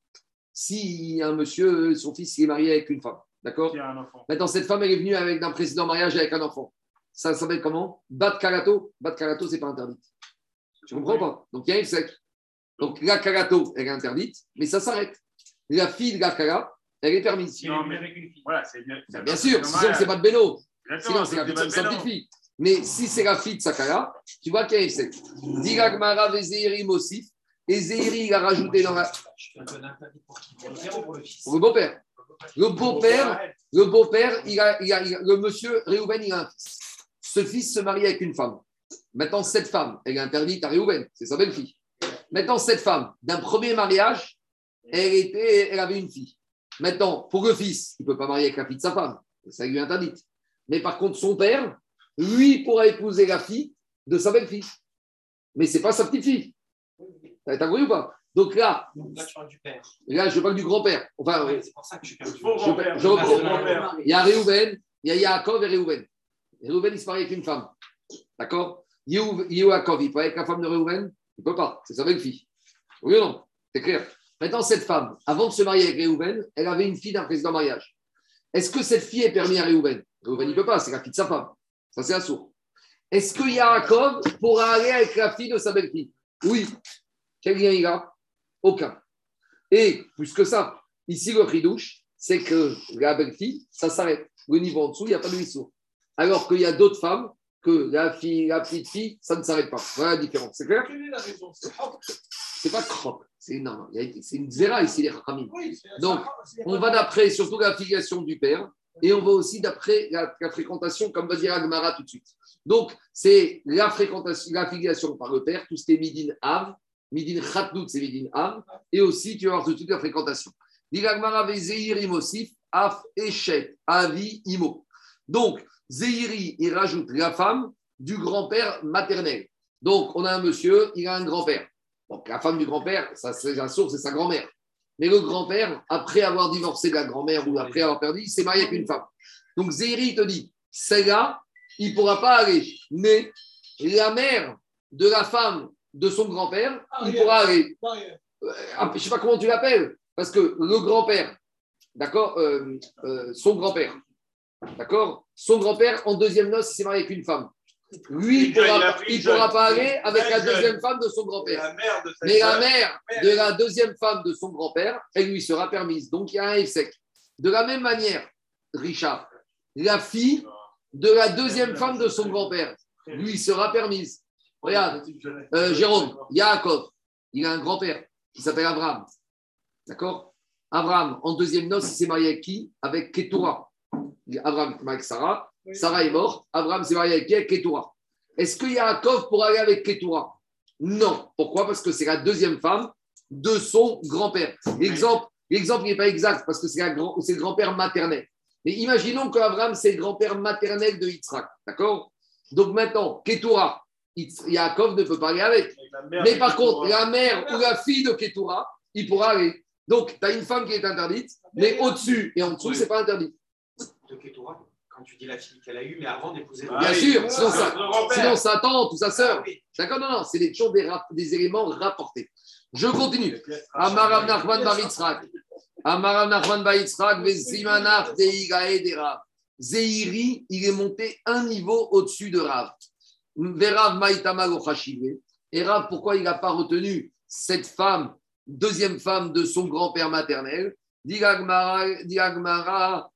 si un monsieur, son fils, il est marié avec une femme, d'accord? Qui a un enfant. Maintenant, cette femme, elle est venue avec un précédent mariage avec un enfant. Ça s'appelle comment? Bat Karato. Bat Karato, c'est pas interdit. Tu comprends pas? Donc, il y a une sec. Donc, la Karato, elle est interdite, mais ça s'arrête. La fille de la Kara, elle est permise. Non, mais voilà, c'est bien. Bien sûr, sinon, c'est pas de béno. Sinon, c'est la petite petite, sa petite fille. Mais si c'est la fille de Sakara, tu vois qu'il y a une sec. Diragmara Vezeirim Osif. Et Zéhiri, il a rajouté dans la. Pour le beau-père. Le beau-père, le beau-père, il a, il a- il a- le monsieur Réhouven, il a un fils. Ce fils se marie avec une femme. Maintenant, cette femme, elle est interdite à Réhouven, c'est sa belle-fille. Maintenant, cette femme, d'un premier mariage, elle, était, elle avait une fille. Maintenant, pour le fils, il ne peut pas marier avec la fille de sa femme, ça lui est interdite. Mais par contre, son père, lui, pourra épouser la fille de sa belle-fille. Mais ce n'est pas sa petite-fille. T'as t'as compris ou pas? Donc là, Là, tu parles du père. là, je parle du grand-père. Enfin, Ouais, c'est pour ça que je reprends. Faux grand-père. Il y a Réhouven, il y a Yaakov et Réhouven. Réhouven, il se marie avec une femme. D'accord? Il peut avec la femme de Réhouven Il ne peut pas. C'est sa belle-fille. Oui ou non C'est clair. Maintenant, cette femme, avant de se marier avec Réhouven, elle avait une fille d'un précédent mariage. Est-ce que cette fille est permise à Réhouven Réhouven, il ne peut pas. C'est la fille de sa femme. Ça, c'est un sourd. Est-ce que Yaakov pourra aller avec la fille de sa belle-fille Oui. Quel lien il a? Aucun. Et plus que ça, ici, le ridouche, c'est que la belle-fille, ça s'arrête. Le niveau en dessous, il n'y a pas de ruisseau. Alors qu'il y a d'autres femmes que la fille, la petite fille, ça ne s'arrête pas. Voilà la différence. C'est clair? C'est pas croc. C'est une zéra ici, les Khamim. Donc, On va d'après surtout la filiation du père et on va aussi d'après la, la fréquentation, comme va dire Agmara tout de suite. Donc, c'est la fréquentation, la filiation par le père, tout ce qui est Midin Av, Midin Khatnout, c'est Midin Av, et aussi tu vas voir tout de suite la fréquentation. Dit Agmara Vezeir Imosif, Af Echet, Avi Imo. Donc, Zeiri, il rajoute la femme du grand-père maternel. Donc, on a un monsieur, il a un grand-père. Donc, la femme du grand-père, ça, c'est la source, c'est sa grand-mère. Mais le grand-père, après avoir divorcé de la grand-mère ou après avoir perdu, il s'est marié avec une femme. Donc Zéri il te dit, celle-là, il ne pourra pas aller. Mais la mère de la femme de son grand-père, il pourra aller. Euh, je ne sais pas comment tu l'appelles, parce que le grand-père, d'accord, euh, euh, son grand-père, d'accord, son grand-père, en deuxième noce, il s'est marié avec une femme. Lui, il ne pourra, pas- pris il jeune. pourra pas aller avec la deuxième femme de son grand-père. Mais la mère de la deuxième femme de son grand-père, elle lui sera permise. Donc il y a un sec. De la même manière, Richard, la fille de la deuxième femme de son grand-père lui sera permise. Regarde, euh, Jérôme, Yaakov, il a un grand-père qui s'appelle Abraham. D'accord? Abraham, en deuxième noce, il s'est marié avec qui? Avec Ketura. Abraham avec Sarah. Sarah est morte. Abraham s'est marié avec qui Avec Ketura. Est-ce que Yaakov pourra aller avec Ketura Non. Pourquoi? Parce que c'est la deuxième femme de son grand-père. L'exemple, l'exemple n'est pas exact parce que c'est, grand- c'est le grand-père maternel. Mais imaginons qu'Abraham, c'est le grand-père maternel de Yitzhak. D'accord? Donc maintenant, Ketura, Yaakov ne peut pas aller avec. Mais par contre, la mère ou la fille de Ketura, il pourra aller. Donc, tu as une femme qui est interdite, mais au-dessus et en dessous, Oui. c'est pas interdit. De quand tu dis la fille qu'elle a eue, mais avant d'épouser Ah Bien oui. sûr, sinon, C'est ça, sinon sa tante ou sa sœur. Ah oui. D'accord Non, non, c'est des- toujours des, des éléments rapportés. Je continue. Amarav Nachman Bar Yitzhak. Amarav Nachman Bar Yitzhak, Vezimanach Deigae de Rav. Zeiri, il est monté un niveau au-dessus de Rav. Verav Maïtama lo Chashive. Et Rav, pourquoi il n'a pas retenu cette femme, deuxième femme de son grand-père maternel? Diagmara,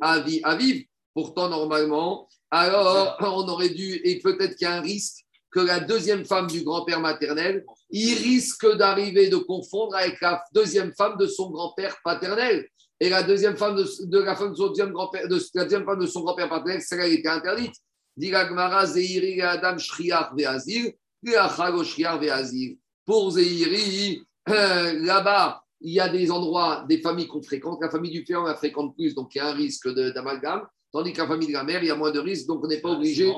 Avi, Aviv. Pourtant, normalement, alors on aurait dû, et peut-être qu'il y a un risque que la deuxième femme du grand-père maternel, il risque d'arriver de confondre avec la deuxième femme de son grand-père paternel. Et la deuxième femme de, la femme de son deuxième grand-père, de la deuxième femme de son grand-père paternel, celle-là elle était interdite. Adam Ve'azir. Pour Zeiri, euh, là-bas, il y a des endroits, des familles qu'on fréquente. La famille du père, on la fréquente plus, donc il y a un risque d'amalgame. Tandis que la famille de la mère, il y a moins de risques, donc on n'est pas obligé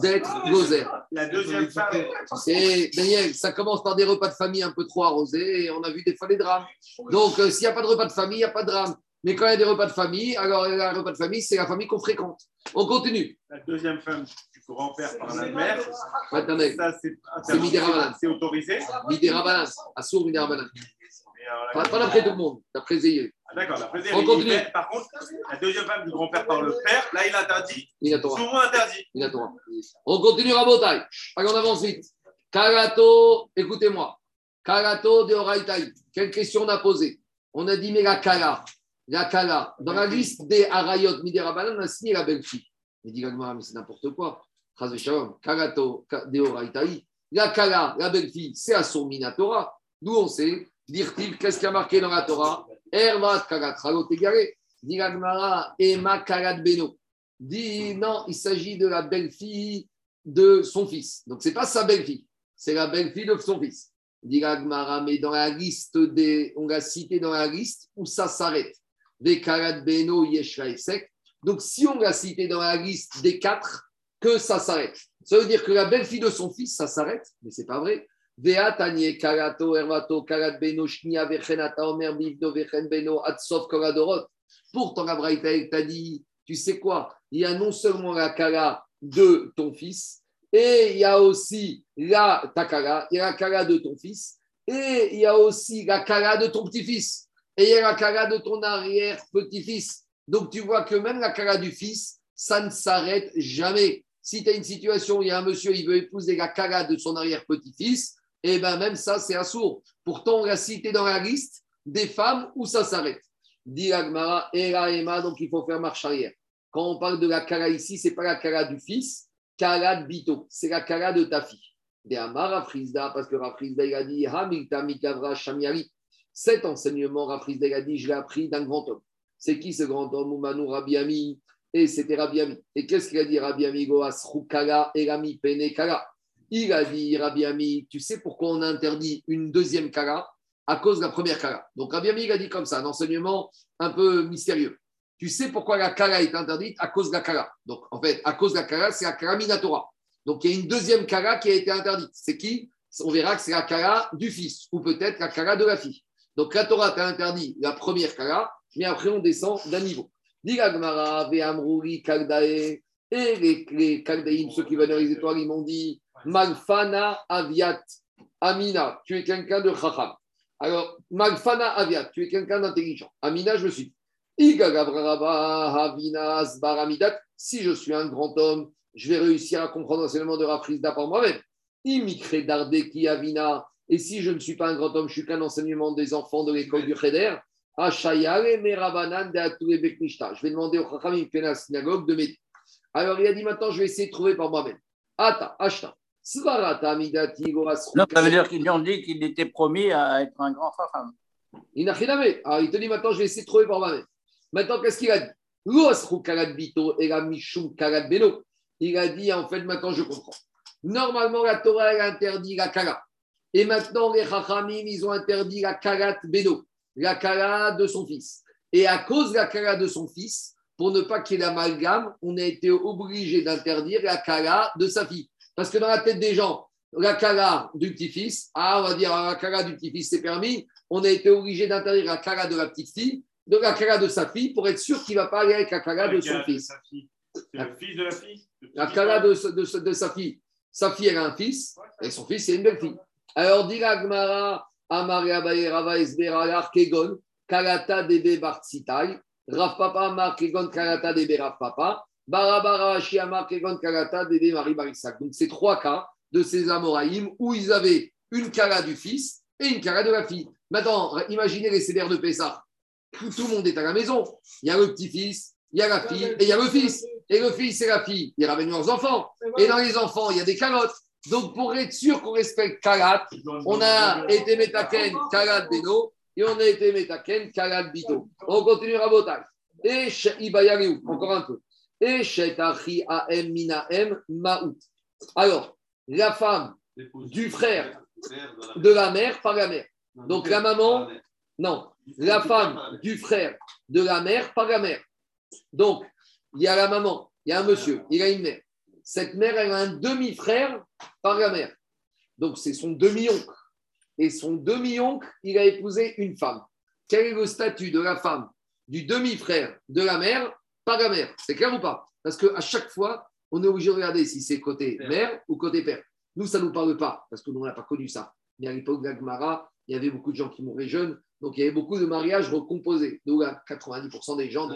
d'être gozer. La deuxième femme. C'est Daniel, ça commence par des repas de famille un peu trop arrosés et on a vu des fois des drames. Donc, euh, s'il n'y a pas de repas de famille, il n'y a pas de drame. Mais quand il y a des repas de famille, alors un repas de famille, c'est la famille qu'on fréquente. On continue. La deuxième femme du grand-père par la mère. Ça, c'est autorisé. Midirabanan. Assour Midirabanan. Mais, euh, Pas, pas d'après tout le monde, d'après Zéhir. Ah, D'accord, il continue. fait- Par contre, la deuxième femme du grand-père par le père, là, il interdit. Minatora. Souvent interdit. Minatora. On continue à Botaï. Allez, on avance vite. Karato, écoutez-moi. Karato de Oraitaï. Quelle question on a posée On a dit, mais la Kala, la Kala, dans la liste des Arayot Midirabanan, on a signé la belle-fille. Il dit, mais c'est n'importe quoi. Karato de Oraitaï. La Kala, la belle-fille, c'est à son Minatora. D'où on sait, dire-t-il, qu'est-ce qui a marqué dans la Torah Ervat Gagmara, Ema Karat Beno. Dit, non, il s'agit de la belle-fille de son fils. Donc, ce n'est pas sa belle-fille, c'est la belle-fille de son fils. Dit mais dans la liste des. On l'a cité dans la liste où ça s'arrête. Des Karat Beno, Sek. Donc, si on l'a cité dans la liste des quatre, que ça s'arrête. Ça veut dire que la belle-fille de son fils, ça s'arrête, mais c'est pas vrai. Pourtant, la t'a dit, tu sais quoi? Il y a non seulement la Kala de ton fils, et il y a aussi la ta Kala, il y a la Kala de ton fils, et il y a aussi la Kala de ton petit-fils, et il y a la Kala de ton arrière-petit-fils. Donc, tu vois que même la Kala du fils, ça ne s'arrête jamais. Si tu as une situation il y a un monsieur, il veut épouser la Kala de son arrière-petit-fils, et bien même ça, c'est un sourd. Pourtant, on l'a cité dans la liste des femmes où ça s'arrête. Dit Agmara, Era Ema, donc il faut faire marche arrière. Quand on parle de la Kala ici, ce n'est pas la Kala du fils, Kala de Bito, c'est la Kala de ta fille. Des Rafrizda, parce que Rafrizda, il a dit Hamilta Mikavra Shamiari. Cet enseignement, Rafrizda, il a dit Je l'ai appris d'un grand homme. C'est qui ce grand homme? Oumanu Rabbi Ami Et c'était Rabbi Ami. Et qu'est-ce qu'il a dit Rabbi Ami Goas Kala Elami Pene Kala Il a dit Rabbi Ami, tu sais pourquoi on a interdit une deuxième Kala à cause de la première Kala. Donc Rabbi Ami, il a dit comme ça, un enseignement un peu mystérieux. Tu sais pourquoi la Kala est interdite? À cause de la Kala. Donc en fait, à cause de la Kala, c'est la Kala Minatora. Donc il y a une deuxième Kala qui a été interdite. C'est qui? On verra que c'est la Kala du fils ou peut-être la Kala de la fille. Donc la Torah t'a interdit la première Kala, mais après on descend d'un niveau. Et les, les Kaldaïm, ceux qui dans les étoiles, ils m'ont dit Malfana Aviat Amina, tu es quelqu'un de Chacham. Alors, Malfana Aviat, tu es quelqu'un d'intelligent. Amina, je suis. Si je suis un grand homme, je vais réussir à comprendre l'enseignement de Rafrizda par moi-même. Dardeki Avina. Et si je ne suis pas un grand homme, je suis qu'un enseignement des enfants de l'école du Cheder. Je vais demander au Chachamim qui la synagogue de m'aider. Alors il a dit maintenant, je vais essayer de trouver par moi-même. Ata, Ashta. Ça veut dire qu'ils lui ont dit qu'il était promis à être un grand femme. Il n'a rien. Alors il te dit maintenant, je vais essayer de trouver par moi-même. Maintenant, qu'est-ce qu'il a dit? Il a dit, en fait, maintenant je comprends. Normalement, la Torah, interdit la kala. Et maintenant, les chachamim, ils ont interdit la karat beno, la kala de son fils. Et à cause de la kala de son fils, pour ne pas qu'il y ait l'amalgame, on a été obligé d'interdire la kala de sa fille. Parce que dans la tête des gens, la kala du petit-fils, ah, on va dire la kala du petit-fils, c'est permis. On a été obligé d'interdire la kala de la petite fille, de la kala de sa fille, pour être sûr qu'il ne va pas aller avec la kala de son fils. sa fille. C'est le fils de la fille? Le La kala de, de- de sa fille. Sa fille, elle a un fils, et son fils, c'est une belle fille. Alors, dit la Gemara, Amare Abaye Rava Esbera Kegon, Kalata Debe Bartsitai, Rav Papa Amar Kegon Kalata Debe Rav Papa, Barabara Kegon Kalata Debe Marie Barissak. Donc, c'est trois cas de ces Amoraïm où ils avaient une kala du fils et une kala de la fille. Maintenant, imaginez les CDR de Pessah. Tout, tout le monde est à la maison. Il y a le petit-fils, il y a la fille et il y a le fils. Et le fils et la fille, ils ramènent leurs enfants. Et dans les enfants, il y a des calottes. Donc, pour être sûr qu'on respecte Kalat, on a été Metaken Kalat Beno et on a été Metaken Kalat Bito. On continue à Botaï. Et Ibayariou, encore un peu. Alors, la femme du frère de la mère par la mère. Donc, la maman, non, la femme du frère de la mère par la mère. Donc, il y a la maman, il y a un monsieur, il a une mère. Cette mère, elle a un demi-frère par la mère. Donc, c'est son demi-oncle. Et son demi-oncle, il a épousé une femme. Quel est le statut de la femme du demi-frère de la mère la mère C'est clair ou pas? Parce qu'à chaque fois, on est obligé de regarder si c'est côté mère ou côté père. Nous, ça ne nous parle pas, parce que nous, on n'a pas connu ça. Mais à l'époque d'Agmara, il y avait beaucoup de gens qui mouraient jeunes, donc il y avait beaucoup de mariages recomposés. Donc, là, 90% des gens,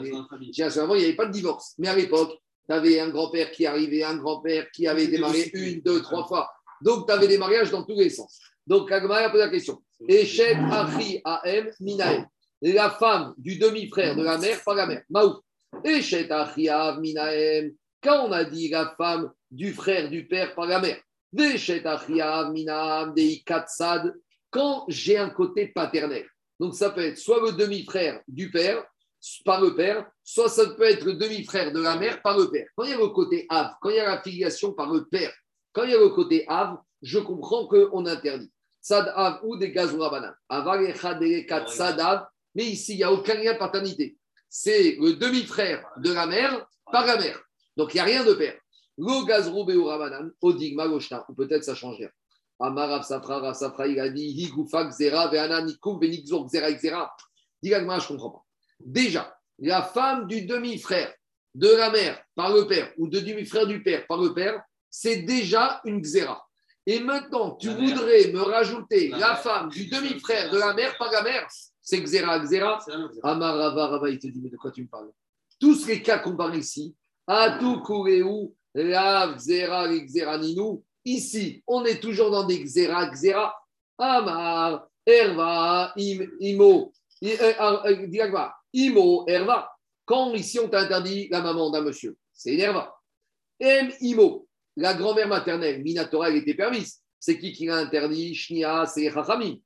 générations avant, il n'y avait pas de divorce. Mais à l'époque, tu avais un grand-père qui arrivait, un grand-père qui avait été marié une, deux, trois fois. Donc, tu avais des mariages dans tous les sens. Donc, Agmara pose la question. Echet Achi Aem Minaem. La femme du demi-frère de la mère par la mère. Maou. Quand on a dit la femme du frère du père par la mère. Quand j'ai un côté paternel. Donc, ça peut être soit le demi-frère du père par le père, soit ça peut être le demi-frère de la mère par le père. Quand il y a le côté Av, quand il y a la filiation par le père, quand il y a le côté Av, je comprends qu'on interdit. Sad Av ou des Sad Av, mais ici, il n'y a aucun lien paternité. C'est le demi-frère de la mère par la mère. Donc, il n'y a rien de père. Lo gazrou beurabanan, odigma goshna, ou peut-être ça change rien. Amar Rav Safra, Rav Safra, il a dit Higufa Xera, Veana Nikum, Benixor Xera, Xera. Dis je ne comprends pas. Déjà, la femme du demi-frère de la mère par le père ou de demi-frère du père par le père, c'est déjà une xéra. Et maintenant, tu voudrais me rajouter la, femme du demi-frère de la mère par la mère, c'est xéra, xéra. Amarava, Rava, il te dit, mais de quoi tu me parles? Tous les cas qu'on parle ici, Atu Kureu, la xéra, les xéra ninou, ici, on est toujours dans des xéra, xéra. Amar, Erva, Im, Imo, Diagma, Imo, Erva. Quand ici on t'a interdit la maman d'un monsieur, c'est Erva. M, Imo, la grand-mère maternelle, Minatora, elle était permise. C'est qui qui l'a interdit? Shnia, c'est Chachamim.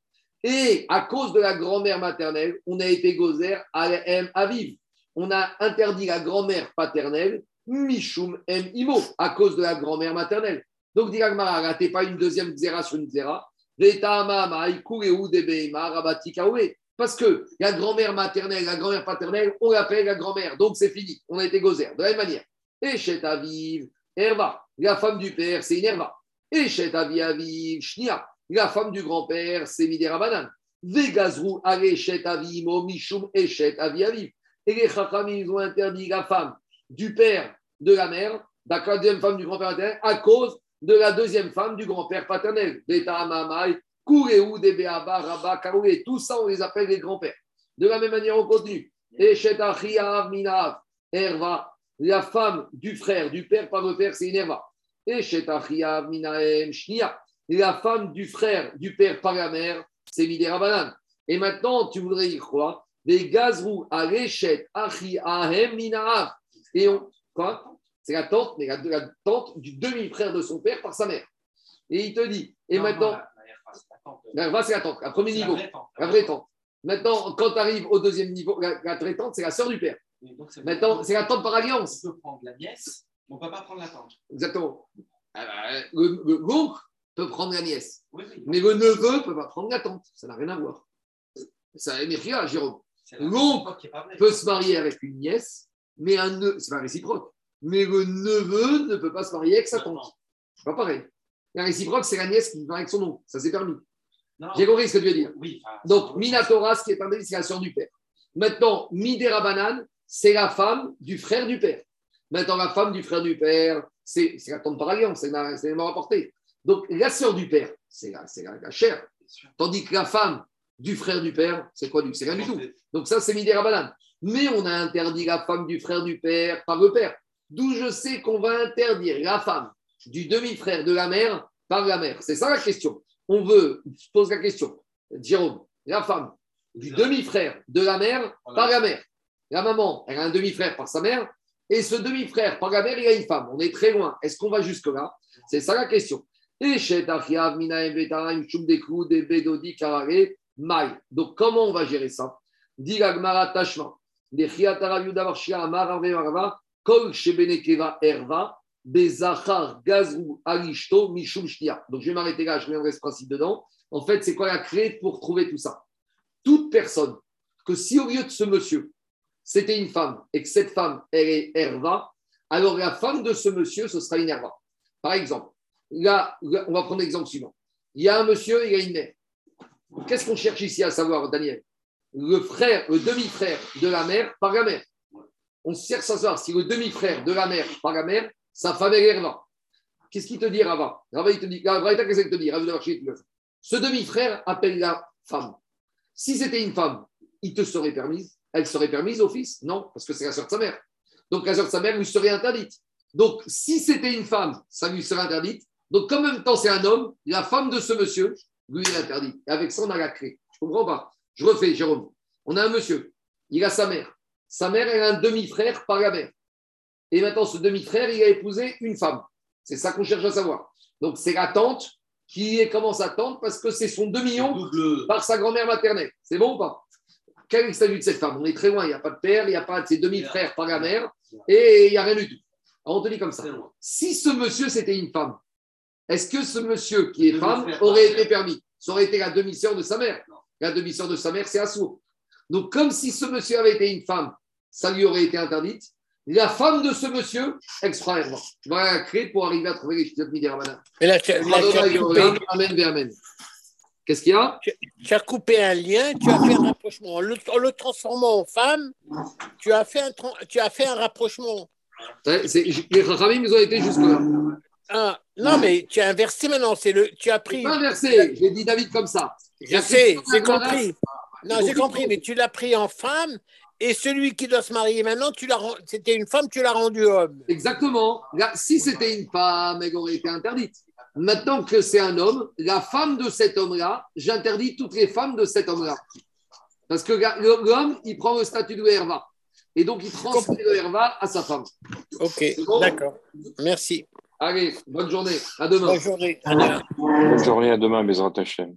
Et à cause de la grand-mère maternelle, on a été gozer à M, Aviv. On a interdit la grand-mère paternelle, Mishum M, Imo, à cause de la grand-mère maternelle. Donc, Diagma, ratez pas une deuxième xéra sur une xéra. Parce que la grand-mère maternelle, la grand-mère paternelle, on l'appelle la grand-mère. Donc c'est fini. On a été gozer. De la même manière. Et chez Aviv, Herva, la femme du père, c'est une Herva. Et chez Aviv, Shnia, la femme du grand-père, c'est Midera Banan. Vegazrou, Ale, Chet Avimo, Mishum, et Chet Aviv. Et les Chachamim, ont interdit la femme du père de la mère, la deuxième femme du grand-père paternel, à cause de la deuxième femme du grand-père paternel. Beta Mamai, Kouréou, Debéaba, Rabba, Karoué, tout ça, on les appelle les grands-pères. De la même manière, on continue. Et Shetachiav, Minav, Erva, la femme du frère, du père par le père, c'est une Erva. Et Shetachiav, Minaem, Shnia, la femme du frère, du père par la mère, c'est Midera Banan. Et maintenant, tu voudrais dire quoi? Les gazrou, Arechet, Achi, Ahem, Minav. Et on, quoi? C'est la tante, mais la, la tante du demi-frère de son père par sa mère. Et il te dit, et maintenant. La vraie, c'est la tante, la premier niveau, la vraie tante. Maintenant, quand tu arrives au deuxième niveau, la, la vraie tante, c'est la sœur du père. Maintenant, c'est la tante par alliance. On peut prendre la nièce, mais on ne peut pas prendre la tante. Exactement. Ah bah, le- le- L'oncle peut prendre la nièce, Oui, oui. mais le neveu ne peut pas prendre la tante. Ça n'a rien à voir. Ça a rien, Jérôme. L'oncle est peut se marier avec une nièce, Mais un neveu, c'est pas réciproque. Mais le neveu ne peut pas se marier avec sa tante. C'est pas pareil. La réciproque, c'est la nièce qui va avec son oncle. Ça c'est permis. J'ai compris ce que tu veux dire. Oui. enfin, Donc, Minatora, ce qui est interdit, c'est la sœur du père. Maintenant, Midera Banane, c'est la femme du frère du père. Maintenant, la femme du frère du père, c'est la tante par alliance, c'est mort rapportée. Donc, la sœur du père, c'est la, c'est la, la chair. Tandis que la femme du frère du père, c'est quoi du C'est rien du tout. Donc, ça, c'est Midera Banane. Mais on a interdit la femme du frère du père par le père. D'où je sais qu'on va interdire la femme du demi-frère de la mère par la mère. C'est ça la question. On veut, je pose la question. Jérôme, la femme du demi-frère de la mère par la mère. La maman, elle a un demi-frère par sa mère, et ce demi-frère par la mère, il a une femme. On est très loin. Est-ce qu'on va jusque-là? C'est ça la question. Donc, comment on va gérer ça? Dit Tashma. Donc, je vais m'arrêter là, je reviendrai ce principe dedans. En fait, c'est quoi la clé pour trouver tout ça? Toute personne que si au lieu de ce monsieur, c'était une femme et que cette femme, elle est Herva, alors la femme de ce monsieur, ce sera une Herva. Par exemple, là, on va prendre l'exemple suivant. Il y a un monsieur, il a une mère. Qu'est-ce qu'on cherche ici à savoir, Daniel? Le frère, le demi-frère de la mère par la mère. On cherche à savoir si le demi-frère de la mère par la mère, sa femme est Herva. Qu'est-ce qu'il te dit, Rava? Rava, il te dit, Rava, qu'est-ce qu'il Rava te dit, Ce demi-frère appelle la femme. Si c'était une femme, il te serait permise. Elle serait permise au fils? Non, parce que c'est la soeur de sa mère. Donc la soeur de sa mère lui serait interdite. Donc si c'était une femme, ça lui serait interdite. Donc en même temps c'est un homme, la femme de ce monsieur lui est interdite. Et avec ça on a la clé. Je comprends pas. Je refais, Jérôme. On a un monsieur, il a sa mère. Sa mère, elle a un demi-frère par la mère. Et maintenant ce demi-frère, il a épousé une femme. C'est ça qu'on cherche à savoir. Donc c'est la tante qui est comment sa tante? Parce que c'est son demi-oncle par sa grand-mère maternelle. C'est bon ou pas? Quel est le statut de cette femme? On est très loin, il n'y a pas de père, il n'y a pas de ses demi-frères par la mère, et il n'y a rien du tout. Alors, on te dit comme ça. Si ce monsieur, c'était une femme, est-ce que ce monsieur qui est femme aurait été permis? Ça aurait été la demi-sœur de sa mère. La demi-sœur de sa mère, c'est Assour. Donc, comme si ce monsieur avait été une femme, ça lui aurait été interdite. La femme de ce monsieur. Voilà la clé pour arriver à trouver les chiottes midi Ramadan. Mais là, tu as, coupé. Qu'est-ce qu'il y a? Tu as coupé un lien, tu as fait un rapprochement. En le, en le transformant en femme, tu as fait un, tu as fait un rapprochement. Les Rachamim, ils ont été jusque-là. Ah, non, mais tu as inversé maintenant. C'est le, tu as pris. Pas inversé. J'ai dit David comme ça. Je sais, j'ai compris. Non, j'ai compris, mais tu l'as pris en femme et celui qui doit se marier maintenant, tu l'as, c'était une femme, tu l'as rendu homme. Exactement. Là, si c'était une femme, elle aurait été interdite. Maintenant que c'est un homme, la femme de cet homme-là, j'interdis toutes les femmes de cet homme-là. Parce que l'homme, il prend le statut de Herva. Et donc, il transmet le Herva à sa femme. Ok, bon? d'accord. Merci. Allez, bonne journée. À demain. Bonne journée. Bonne journée. À demain, mes rattachés.